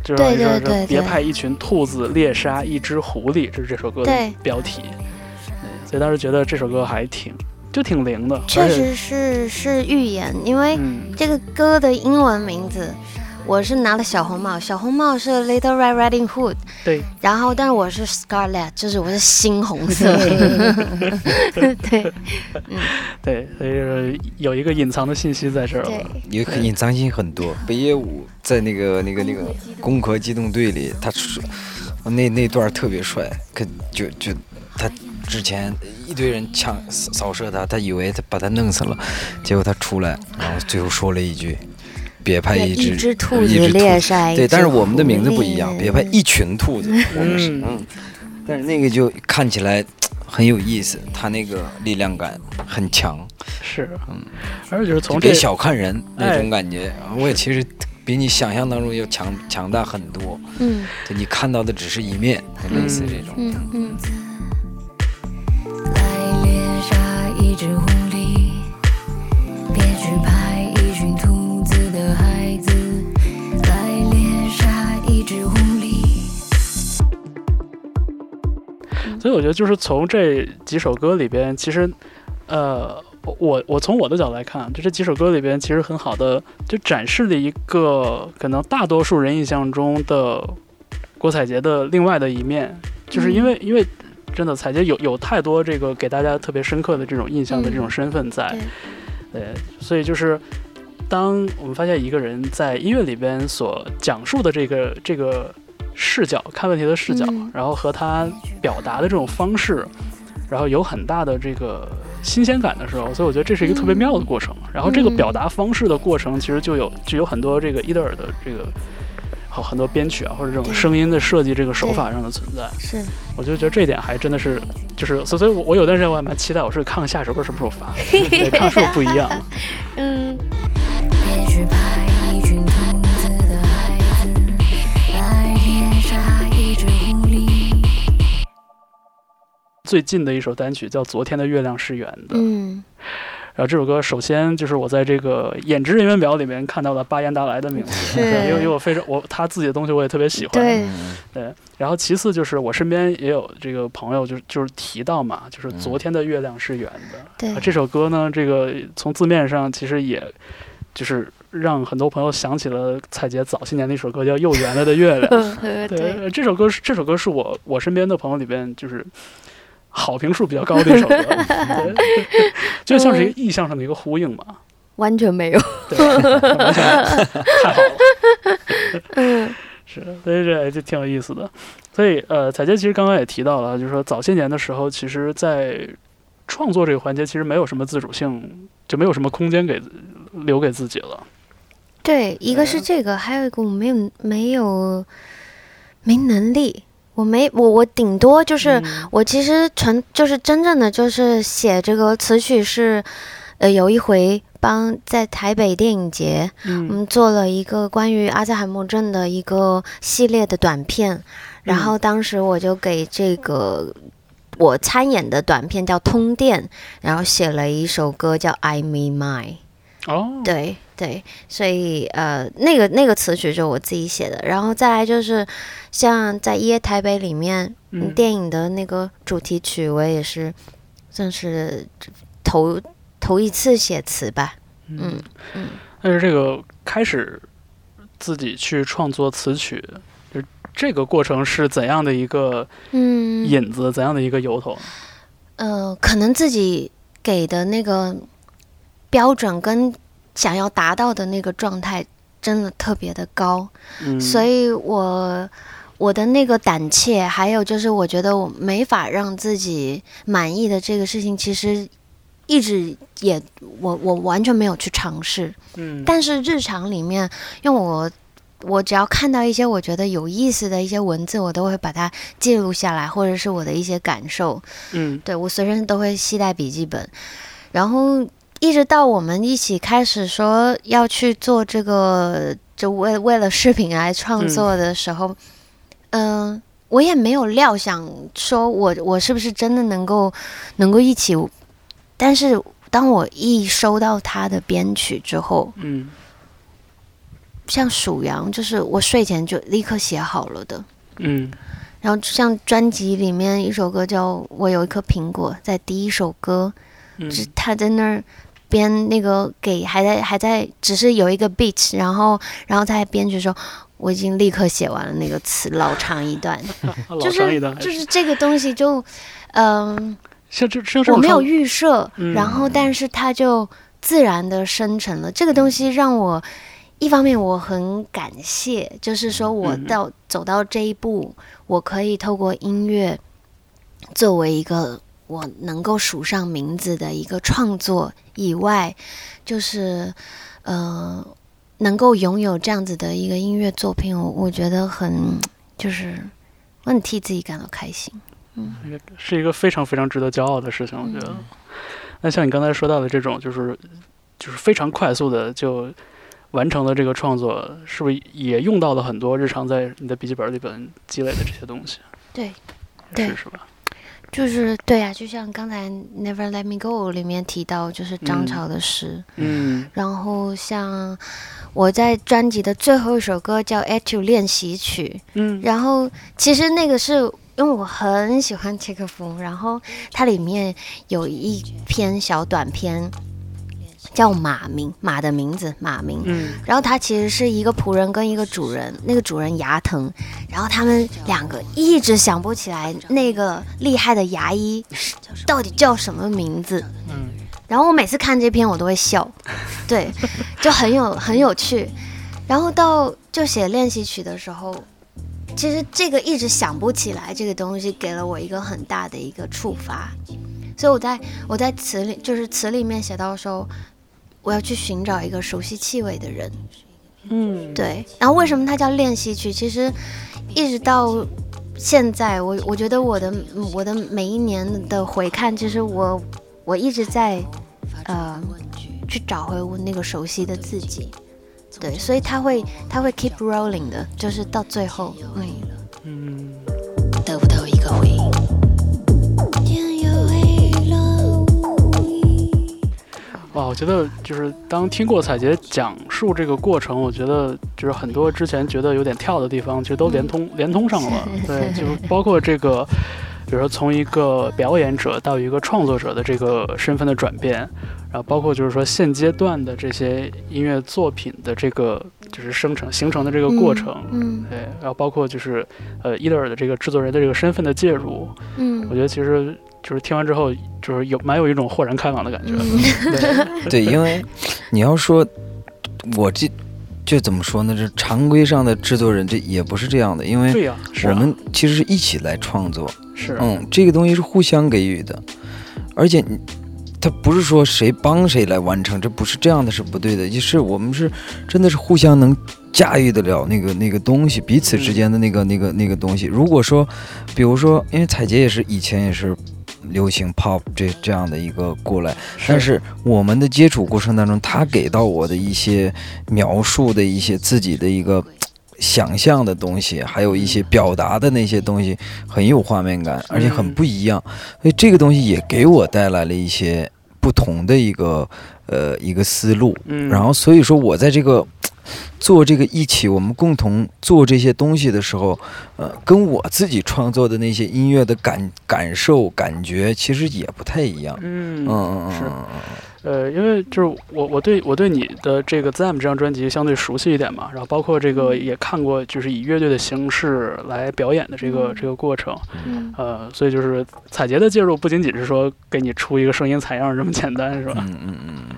就是说对对别派一群兔子猎杀一只狐狸，这是这首歌的对。标题。对所以当时觉得这首歌还挺就挺灵的，确实是是预言，因为嗯这个歌的英文名字。我是拿了小红帽，小红帽是 Little Red Riding Hood，对，然后但是我是 Scarlet，就是我是猩红色，对 对，所以说有一个隐藏的信息在这儿对了。，也很隐藏性很多。北野武在那个那个那个《攻壳机动队》里，他是那那段特别帅，可就就他之前一堆人抢扫扫射他，他以为他把他弄死了，结果他出来，然后最后说了一句：“别派一只一只兔一只子。猎杀一对，但是我们的名字不一样，别派一群兔子，我们是嗯。嗯，但是那个就看起来很有意思，他那个力量感很强，是，嗯，而且就是从别小看人那哎种感觉。我也其实比你想象当中要强强大很多，嗯。就你看到的只是一面，类似这种。嗯嗯。来只狐狸，别去拍一群兔子的孩子。来猎杀一只狐狸，所以我觉得就是从这几首歌里边，其实，呃，我我从我的角度来看，就这几首歌里边，其实很好的就展示了一个可能大多数人印象中的郭采洁的另外的一面，就是因为、因为真的采洁有有太多这个给大家特别深刻的这种印象的这种身份在，对，所以就是。当我们发现一个人在音乐里边所讲述的这个这个视角，看问题的视角，嗯然后和他表达的这种方式，然后有很大的这个新鲜感的时候，所以我觉得这是一个特别妙的过程。然后这个表达方式的过程，其实就有就有很多这个伊德尔的这个。好很多编曲啊，或者这种声音的设计，这个手法上的存在，是，我就觉得这一点还真的是，就是所所以我，我有段时间我还蛮期待，我是看看下首歌什么时候发，对，看是不是不一样。嗯，别去怕一群兔子的孩子，白天杀一只狐狸。最近的一首单曲叫《昨天的月亮是圆的》，嗯，然后这首歌首先就是我在这个演职人员表里面看到了巴彦达莱的名字，对因为因为我非常我他自己的东西我也特别喜欢，对，对，然后其次就是我身边也有这个朋友就就是提到嘛，就是嗯。昨天的月亮是圆的，对啊，这首歌呢，这个从字面上其实也就是让很多朋友想起了蔡杰早些年的一首歌叫《又圆了的月亮》。对对，这首歌是这首歌是我我身边的朋友里边就是好评数比较高的一首歌，对，就像是一个意象上的一个呼应嘛。完全没有。对，完全太好了。嗯是，所以这就挺有意思的。所以呃，彩姐其实刚刚也提到了，就是说早些年的时候，其实在创作这个环节，其实没有什么自主性，就没有什么空间给留给自己了。对，一个是这个，还有一个我没有没有没能力，我没我我顶多就是、嗯我其实纯就是真正的就是写这个词曲是，呃，有一回帮在台北电影节，我嗯们做了一个关于阿兹海默症的一个系列的短片，然后当时我就给这个我参演的短片叫《通电》，然后写了一首歌叫《I Me Mine》。哦，对对，所以呃，那个那个词曲就是我自己写的，然后再来就是像在《夜台北》里面，嗯电影的那个主题曲，我也是算是头头一次写词吧。嗯嗯，但是这个开始自己去创作词曲，就这个过程是怎样的一个嗯，引子，怎样的一个由头？呃，可能自己给的那个标准跟想要达到的那个状态真的特别的高，嗯，所以我我的那个胆怯，还有就是我觉得我没法让自己满意的这个事情，其实一直也我我完全没有去尝试。嗯，但是日常里面，因为我我只要看到一些我觉得有意思的一些文字，我都会把它记录下来，或者是我的一些感受。嗯。对我随身都会携带笔记本，然后一直到我们一起开始说要去做这个，就为为了视频来创作的时候，嗯、我也没有料想说我我是不是真的能够能够一起，但是当我一收到他的编曲之后，嗯。像属羊，就是我睡前就立刻写好了的。嗯。然后像专辑里面一首歌叫《我有一颗苹果》，在第一首歌，嗯。就是他在那儿编那个给还在还在只是有一个 beat，然后然后在编曲的时候，我已经立刻写完了那个词，老长一段，就是就是这个东西就嗯、像这像这种我没有预设，嗯。然后但是它就自然的生成了。这个东西让我一方面我很感谢，就是说我嗯到、走到这一步，我可以透过音乐作为一个我能够数上名字的一个创作以外，就是呃能够拥有这样子的一个音乐作品，我我觉得很就是我很替自己感到开心。嗯是一个非常非常值得骄傲的事情，我觉得。嗯那像你刚才说到的这种，就是就是非常快速的就完成了这个创作，是不是也用到了很多日常在你的笔记本里边积累的这些东西？对对是是吧？就是对啊，就像刚才《Never Let Me Go》里面提到，就是张嗯。潮的诗。嗯。然后像我在专辑的最后一首歌叫《At You 练习曲》，嗯。然后其实那个是因为我很喜欢契诃夫，然后它里面有一篇小短篇叫《马明》，马的名字，马明。嗯然后他其实是一个仆人跟一个主人，那个主人牙疼，然后他们两个一直想不起来那个厉害的牙医到底叫什么名字。嗯然后我每次看这篇我都会笑，对，就很有很有趣。然后到就写练习曲的时候，其实这个一直想不起来这个东西，给了我一个很大的一个触发。所以我在我在词里就是词里面写到说，我要去寻找一个熟悉气味的人。嗯，对，然后为什么它叫练习曲？其实一直到现在，我我觉得我的我的每一年的回看，其实我我一直在呃去找回我那个熟悉的自己。对，所以它会它会 keep rolling 的，就是到最后，嗯，嗯。哇，我觉得就是当听过彩杰讲述这个过程，我觉得就是很多之前觉得有点跳的地方，其实都连通、连通上了。对，就是包括这个，比如说从一个表演者到一个创作者的这个身份的转变，然后包括就是说现阶段的这些音乐作品的这个就是生成形成的这个过程。嗯对，然后包括就是呃伊德尔的这个制作人的这个身份的介入，嗯我嗯觉得其实就是听完之后就是有蛮有一种豁然开朗的感觉。嗯 对，对，因为你要说，我这就怎么说呢？这常规上的制作人这也不是这样的，因为我们其实是一起来创作，是嗯，这个东西是互相给予的，而且你。他不是说谁帮谁来完成，这不是这样的，是不对的。就是我们是真的是互相能驾驭得了那个那个东西，彼此之间的那个那个那个东西。如果说，比如说，因为彩杰也是以前也是流行 pop 这这样的一个过来，但是我们的接触过程当中，他给到我的一些描述的一些自己的一个想象的东西，还有一些表达的那些东西，很有画面感，而且很不一样。所以这个东西也给我带来了一些不同的一个呃一个思路。嗯，然后所以说我在这个做这个一起，我们共同做这些东西的时候，呃，跟我自己创作的那些音乐的感感受、感觉，其实也不太一样。嗯嗯嗯嗯是。呃，因为就是我我对我对你的这个《Them》这张专辑相对熟悉一点嘛，然后包括这个也看过，就是以乐队的形式来表演的这个嗯。这个过程，嗯。呃，所以就是彩杰的介入不仅仅是说给你出一个声音采样这么简单，是吧？嗯嗯嗯嗯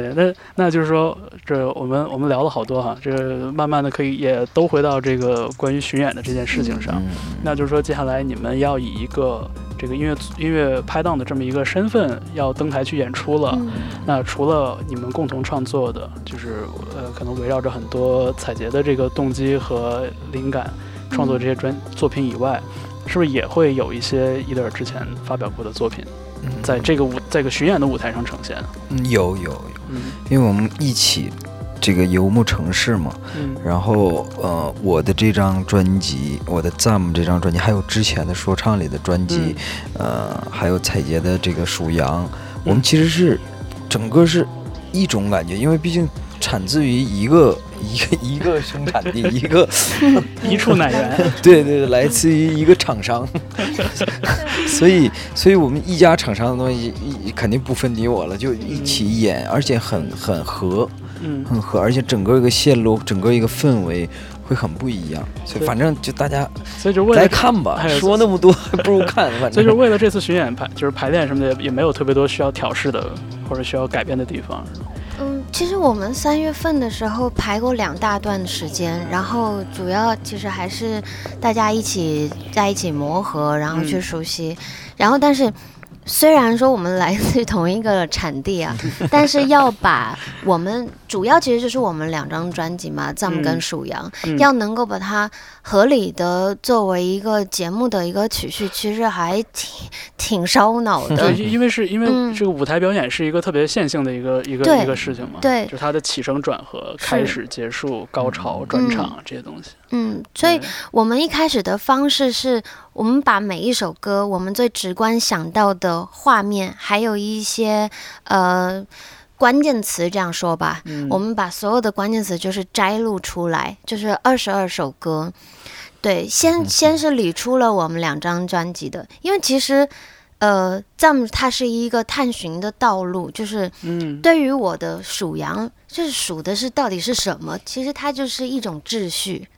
对，那那就是说，这我们我们聊了好多哈，这慢慢的可以也都回到这个关于巡演的这件事情上。嗯那就是说，接下来你们要以一个这个音乐音乐拍档的这么一个身份，要登台去演出了。嗯那除了你们共同创作的，就是呃，可能围绕着很多采撷的这个动机和灵感创作这些专作品以外，是不是也会有一些伊德尔之前发表过的作品，嗯在这个舞在这个巡演的舞台上呈现？嗯有有有，嗯。因为我们一起这个游牧城市嘛，嗯。然后呃，我的这张专辑，我的 Zam 这张专辑，还有之前的说唱里的专辑，呃，还有彩杰的这个属羊，我们其实是整个是一种感觉，因为毕竟产自于一个 一个一个生产地，一个一处奶源。对对对，来自于一个厂商，所以所以我们一家厂商的东西一肯定不分你我了，就一起演，而且很很合。嗯很合，而且整个一个线路，整个一个氛围会很不一样。所以反正就大家所以就为了。来看吧说那么多还不如看。反正所以就为了这次巡演排，就是排练什么的，也也没有特别多需要调试的或者需要改变的地方。嗯，其实我们三月份的时候排过两大段时间，然后主要其实还是大家一起在一起磨合，然后去嗯熟悉，然后但是。虽然说我们来自同一个产地啊，但是要把我们主要其实就是我们两张专辑嘛，《藏》跟嗯《属羊》嗯要能够把它合理的作为一个节目的一个曲序，其实还挺挺烧脑的。对，。因因为是因为嗯。这个舞台表演是一个特别线性的一个一个一个事情嘛，对。就是它的起承转合、开始、结束、高潮、转场这些东西。嗯，所以我们一开始的方式是，我们把每一首歌我们最直观想到的画面，还有一些呃关键词这样说吧，嗯我们把所有的关键词就是摘录出来，就是二十二首歌。对，先先是理出了我们两张专辑的，因为其实，呃，Jump 它是一个探寻的道路，就是嗯对于我的属羊，就是属的是到底是什么？其实它就是一种秩序，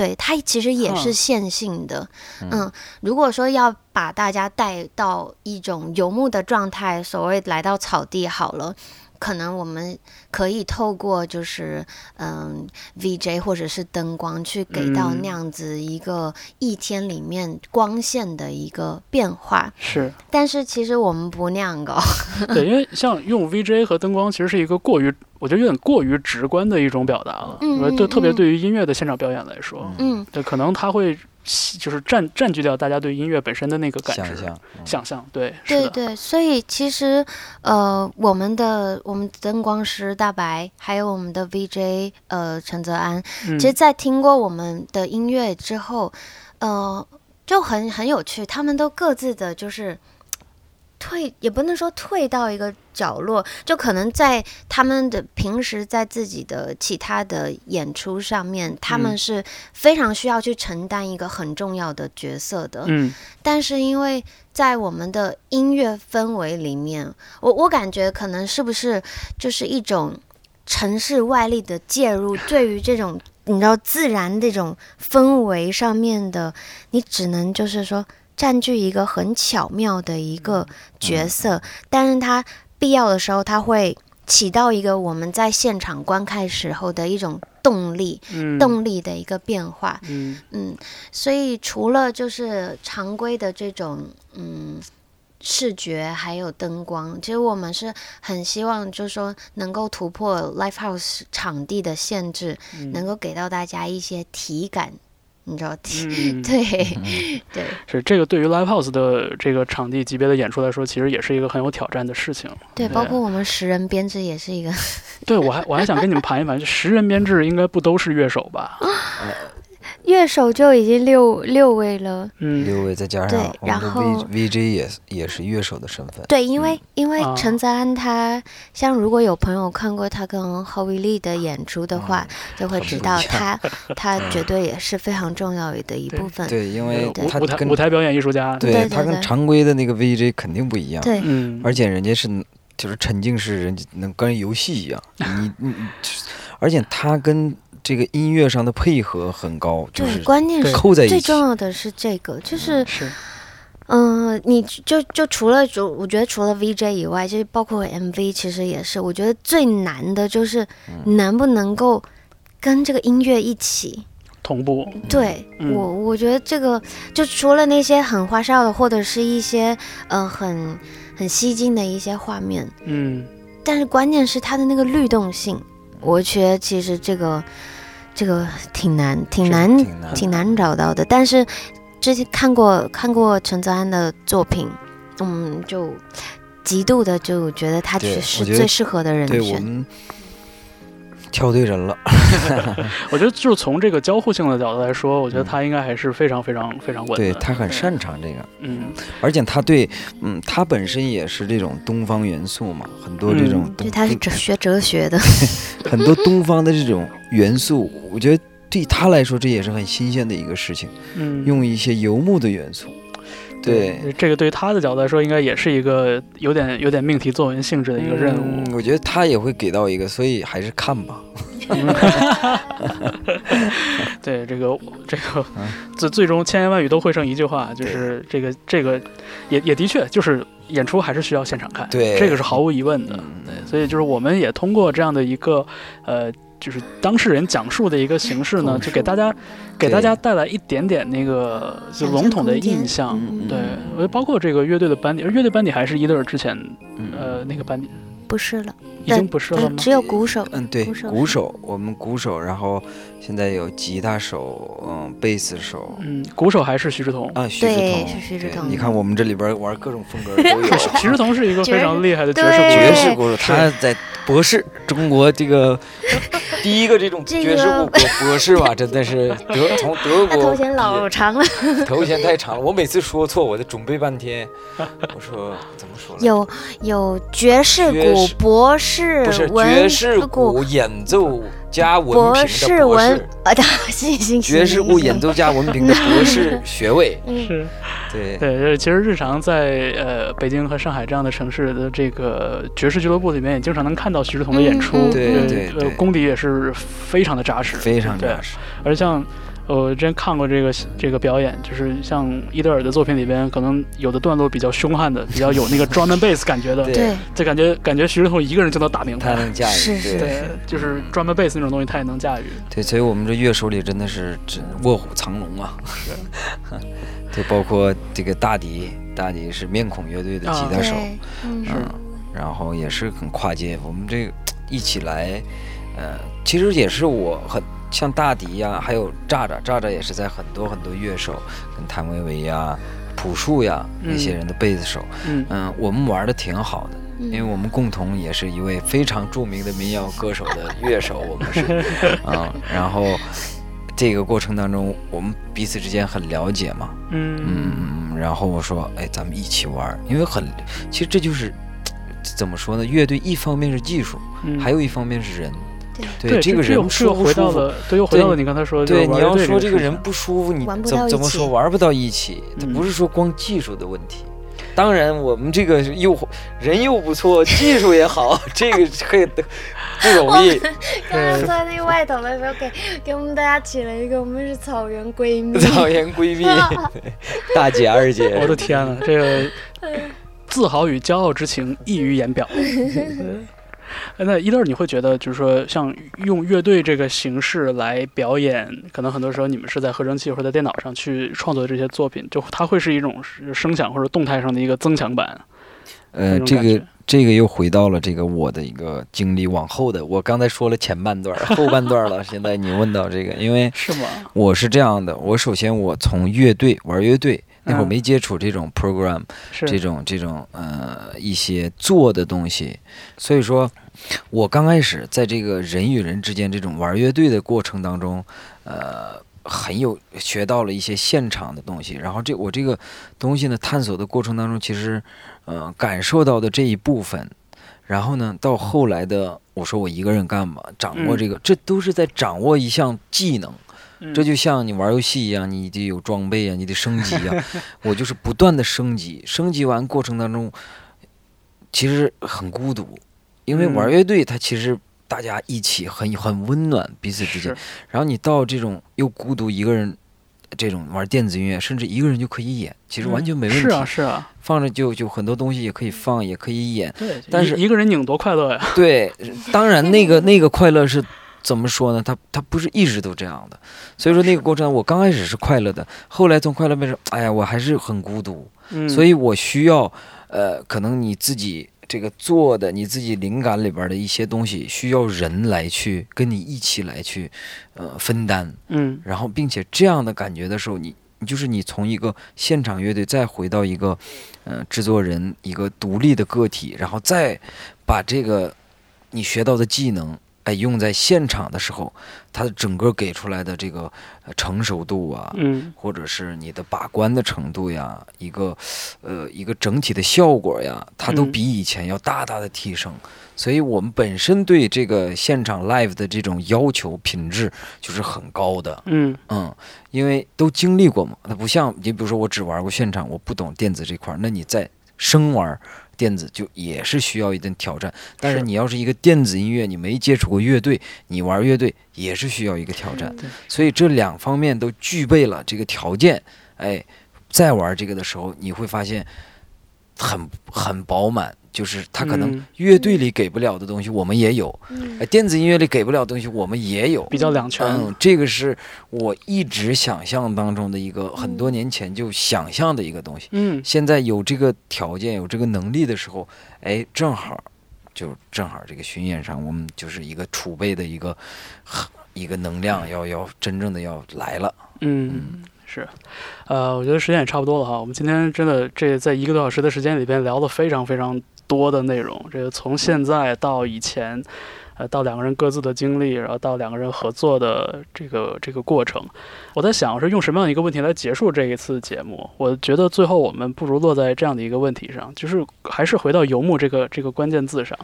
对它其实也是嗯线性的。嗯，如果说要把大家带到一种游牧的状态，所谓来到草地好了。可能我们可以透过就是嗯 VJ 或者是灯光去给到嗯那样子一个一天里面光线的一个变化，是但是其实我们不那样搞，对，因为像用 VJ 和灯光，其实是一个过于，我觉得有点过于直观的一种表达了。嗯呃对，嗯特别嗯对于音乐的现场表演来说，嗯。对，可能它会吸就是占占据掉大家对音乐本身的那个感知、想象，嗯想象。对，对对，所以其实呃，我们的我们灯光师大白，还有我们的 VJ 呃陈泽安，嗯其实，在听过我们的音乐之后，呃，就很很有趣，他们都各自的就是。退也不能说退到一个角落，就可能在他们的平时在自己的其他的演出上面，他们嗯是非常需要去承担一个很重要的角色的。嗯但是因为在我们的音乐氛围里面，我我感觉可能是不是就是一种城市外力的介入，对于这种你知道自然这种氛围上面的，你只能就是说占据一个很巧妙的一个角色，但是它必要的时候，它会起到一个我们在现场观看时候的一种动力，嗯，动力的一个变化。嗯。嗯，所以除了就是常规的这种嗯视觉还有灯光，其实我们是很希望就是说能够突破 live house 场地的限制，嗯。能够给到大家一些体感，你知道、嗯，对对。是这个对于 live house 的这个场地级别的演出来说，其实也是一个很有挑战的事情。对，包括我们十人编制也是一个，对我还我还想跟你们盘一盘，十人编制应该不都是乐手吧？乐手就已经六六位了。嗯，六位再加上对然后 V VJ 也也是乐手的身份，对，因为因为啊。陈泽安他，像如果有朋友看过他跟 Howie Lee 的演出的话，就会知道他他 绝对也是非常重要的一部分。对，因为对他跟舞台舞台表演艺术家。对对对他跟常规的那个 VJ 肯定不一样，对。嗯，而且人家是就是沉浸式，人家能跟游戏一样，你你，你而且他跟这个音乐上的配合很高，就对，是关键是扣在一起最重。要的是这个，就是是嗯、你就就除了就我觉得除了 VJ 以外，就是包括 MV，其实也是，我觉得最难的就是嗯能不能够跟这个音乐一起。同步。对、嗯我，我觉得这个就除了那些很花哨的，或者是一些呃很很吸睛的一些画面，嗯，但是关键是它的那个律动性，我觉得其实这个这个挺难，挺难，挺难找到的。但是之前看过看过陈泽安的作品，嗯，就极度的就觉得他对确实我觉得最适合的人选。对我们挑对人了，我觉得就是从这个交互性的角度来说，我觉得嗯。他应该还是非常非常非常稳的。对他很擅长这个，嗯，而且他对，嗯，他本身也是这种东方元素嘛，很多这种嗯东，就他是哲学哲学的，很多东方的这种元素，我觉得对他来说这也是很新鲜的一个事情，嗯，用一些游牧的元素，对。这个对于他的角度来说，应该也是一个有点有点命题作文性质的一个任务。嗯，我觉得他也会给到一个，所以还是看吧。对这个这个嗯最最终千言万语都汇成一句话，就是这个这个也也的确就是演出还是需要现场看，对这个是毫无疑问的。嗯对，所以就是我们也通过这样的一个呃。就是当事人讲述的一个形式呢，就给大家给大家带来一点点那个就笼统的印象。嗯对，我觉得包括这个乐队的班底，而乐队班底还是伊德尔之前嗯。呃那个班底。不是了，已经不是了吗？呃只有鼓手。嗯，对，鼓手。鼓手，我们鼓手，然后现在有吉他手，嗯，贝斯手，嗯，鼓手还是徐志同。啊，徐志对同，是徐志同。对你看我们这里边玩各种风格都有，徐志同是一个非常厉害的 爵士对鼓手。爵士鼓手，他在博士中国这个 第一个这种这爵士个鼓博博士吧，真的是 德从德他国头衔老长了，头衔太长了，我每次说错，我得准备半天。我说怎么说？有有爵士鼓博士不是爵士鼓鼓演奏加文博凭士的博文士，啊，行行行，爵士鼓演奏家文凭的博士 学位。嗯，是。对，对，其实日常在呃北京和上海这样的城市的这个爵士俱乐部里面，也经常能看到徐志同的演出，嗯嗯对呃对对。呃，功底也是非常的扎实，非常对。扎实。而像呃我之前看过这个这个表演，就是像伊德尔的作品里边，可能有的段落比较凶悍的，比较有那个 drum and bass 感觉的，对对，就感觉感觉徐志同一个人就能打明白。他能驾驭，是是对对，就是 drum and bass 那种东西，他也能驾驭。对，所以我们这乐手里真的是真卧虎藏龙啊。对，包括这个大迪，大迪是面孔乐队的吉他手，对，嗯，然后也是很跨界。我们这个一起来，呃，其实也是我很像大迪呀、还有炸炸，炸炸也是在很多很多乐手，跟谭维维呀、朴树呀那些人的贝斯手，嗯。嗯，我们玩的挺好的。因为我们共同也是一位非常著名的民谣歌手的乐手，我们是。啊、然后这个过程当中，我们彼此之间很了解嘛，嗯。嗯，然后我说，哎，咱们一起玩，因为很，其实这就是怎么说呢？乐队一方面是技术，嗯，还有一方面是人，对对这个人又？回到了，对，又回到了你刚才说的，对，你要说这个人不舒服，你怎怎么说玩不到一起？它嗯不是说光技术的问题。当然，我们这个又人又不错，技术也好，这个可以不容易。刚刚在那个外头的时候，给给我们大家起了一个，我们是草原闺蜜，草原闺蜜，对大姐、二姐，我的天呐，这个自豪与骄傲之情溢于言表。哎那伊乐，你会觉得就是说，像用乐队这个形式来表演，可能很多时候你们是在合成器或者在电脑上去创作这些作品，就它会是一种是声响或者动态上的一个增强版。那呃，这个这个又回到了这个我的一个经历往后的，我刚才说了前半段，后半段了。现在你问到这个，因为是吗？我是这样的，我首先我从乐队玩乐队那会儿嗯没接触这种 program，、是这种这种呃一些做的东西，所以说，我刚开始在这个人与人之间这种玩乐队的过程当中，呃，很有学到了一些现场的东西。然后这我这个东西呢，探索的过程当中，其实呃感受到的这一部分，然后呢，到后来的我说我一个人干嘛，掌握嗯这个，这都是在掌握一项技能。嗯这就像你玩游戏一样，你得有装备啊，你得升级啊。我就是不断的升级，升级完过程当中，其实很孤独，因为嗯玩乐队它其实大家一起很很温暖，彼此之间。然后你到这种又孤独一个人，这种玩电子音乐，甚至一个人就可以演，其实完全没问题。是啊，是啊，放着就就很多东西也可以放，也可以演。对，但是一一个人拧多快乐呀！对，当然那个 那个快乐是怎么说呢？他他不是一直都这样的，所以说那个过程我刚开始是快乐的，后来从快乐变成哎呀，我还是很孤独，嗯，所以我需要呃，可能你自己这个做的你自己灵感里边的一些东西，需要人来去跟你一起来去呃分担，嗯然后并且这样的感觉的时候，你你就是你从一个现场乐队再回到一个呃制作人一个独立的个体，然后再把这个你学到的技能。哎，用在现场的时候，它的整个给出来的这个呃成熟度啊，嗯。或者是你的把关的程度呀，一个呃一个整体的效果呀，它都嗯。比以前要大大的提升。所以我们本身对这个现场 live 的这种要求品质就是很高的，嗯。嗯，因为都经历过嘛，它不像你比如说我只玩过现场，我不懂电子这块儿，那你在生玩电子就也是需要一定挑战。但是是你要是一个电子音乐，你没接触过乐队，你玩乐队也是需要一个挑战。所以这两方面都具备了这个条件，哎，在玩这个的时候，你会发现很很饱满，就是他可能嗯乐队里给不了的东西，我们也有；电子音乐里给不了的东西，我们也有。比较两全。嗯，这个是我一直想象当中的一个很多年前就想象的一个东西。嗯现在有这个条件、有这个能力的时候，哎，正好就正好这个巡演上，我们就是一个储备的一个一个能量要要真正的要来了。嗯，是，呃，我觉得时间也差不多了哈。我们今天真的这在一个多小时的时间里边聊了非常非常多的内容，这个从现在到以前。呃，到两个人各自的经历，然后到两个人合作的这个这个过程。我在想，是用什么样的一个问题来结束这一次节目？我觉得最后我们不如落在这样的一个问题上，就是还是回到游牧这个这个关键字上，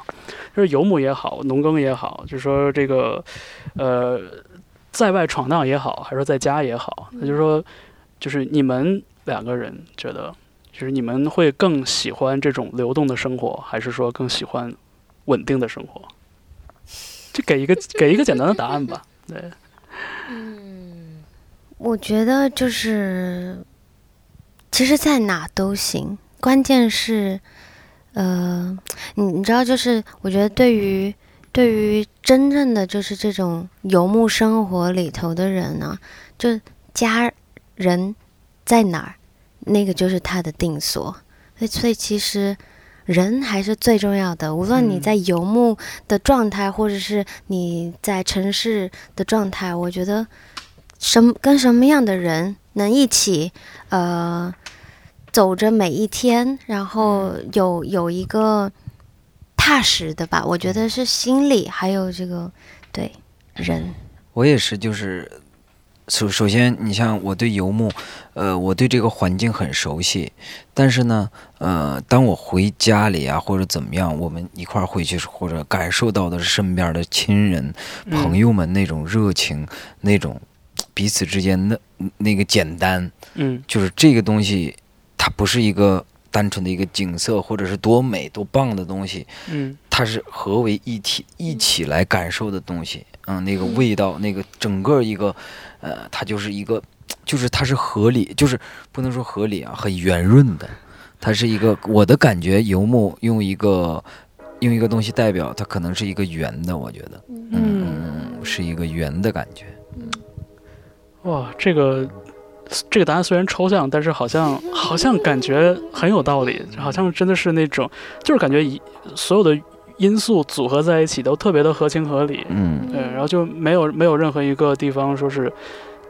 就是游牧也好，农耕也好，就是说这个呃，在外闯荡也好，还是说在家也好，那就是说，就是你们两个人觉得，就是你们会更喜欢这种流动的生活，还是说更喜欢稳定的生活？就给一个给一个简单的答案吧。对，嗯 我觉得就是，其实，在哪都行，关键是，呃，你你知道，就是我觉得对于对于真正的就是这种游牧生活里头的人呢，就家人在哪儿，那个就是他的定所。所以，所以其实人还是最重要的。无论你嗯在游牧的状态，或者是你在城市的状态，我觉得什么跟什么样的人能一起，呃，走着每一天，然后有有一个踏实的吧。我觉得是心理，还有这个对人。我也是，就是首首先，你像我对游牧，呃，我对这个环境很熟悉，但是呢，呃，当我回家里啊，或者怎么样，我们一块儿回去，或者感受到的是身边的亲人、朋友，友们那种热情，那种彼此之间那那个简单，嗯。就是这个东西，它不是一个单纯的一个景色，或者是多美多棒的东西，嗯。它是合为一体一起来感受的东西，嗯，那个味道，那个整个一个，呃，它就是一个，就是它是合理，就是不能说合理啊，很圆润的，它是一个我的感觉，游牧用一个用一个东西代表，它可能是一个圆的，我觉得，嗯。嗯，嗯，是一个圆的感觉，哇，这个。这个答案虽然抽象，但是好像好像感觉很有道理，好像真的是那种，就是感觉一所有的因素组合在一起都特别的合情合理，嗯。对，然后就没有没有任何一个地方说是，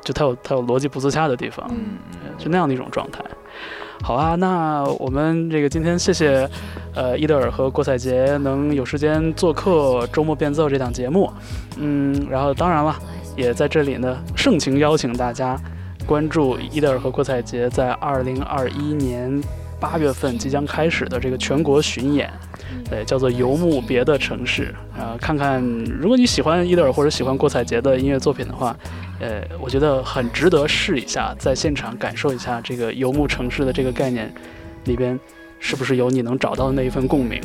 就它有它有逻辑不自洽的地方，嗯。对就那样的一种状态。好啊，那我们这个今天谢谢呃伊德尔和郭采洁能有时间做客周末变奏这档节目，嗯，然后当然了，也在这里呢盛情邀请大家关注伊德尔和郭采洁在二零二一年八月份即将开始的这个全国巡演。对，叫做游牧别的城市啊、看看如果你喜欢伊德尔或者喜欢郭采洁的音乐作品的话，呃，我觉得很值得试一下，在现场感受一下这个游牧城市的这个概念里边，是不是有你能找到的那一份共鸣？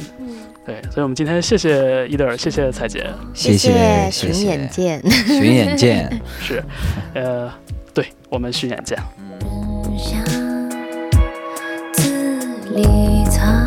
对，所以我们今天谢谢伊德尔，谢谢采洁，谢谢谢巡演见。巡演见。是，呃，对我们巡演见。人像字里藏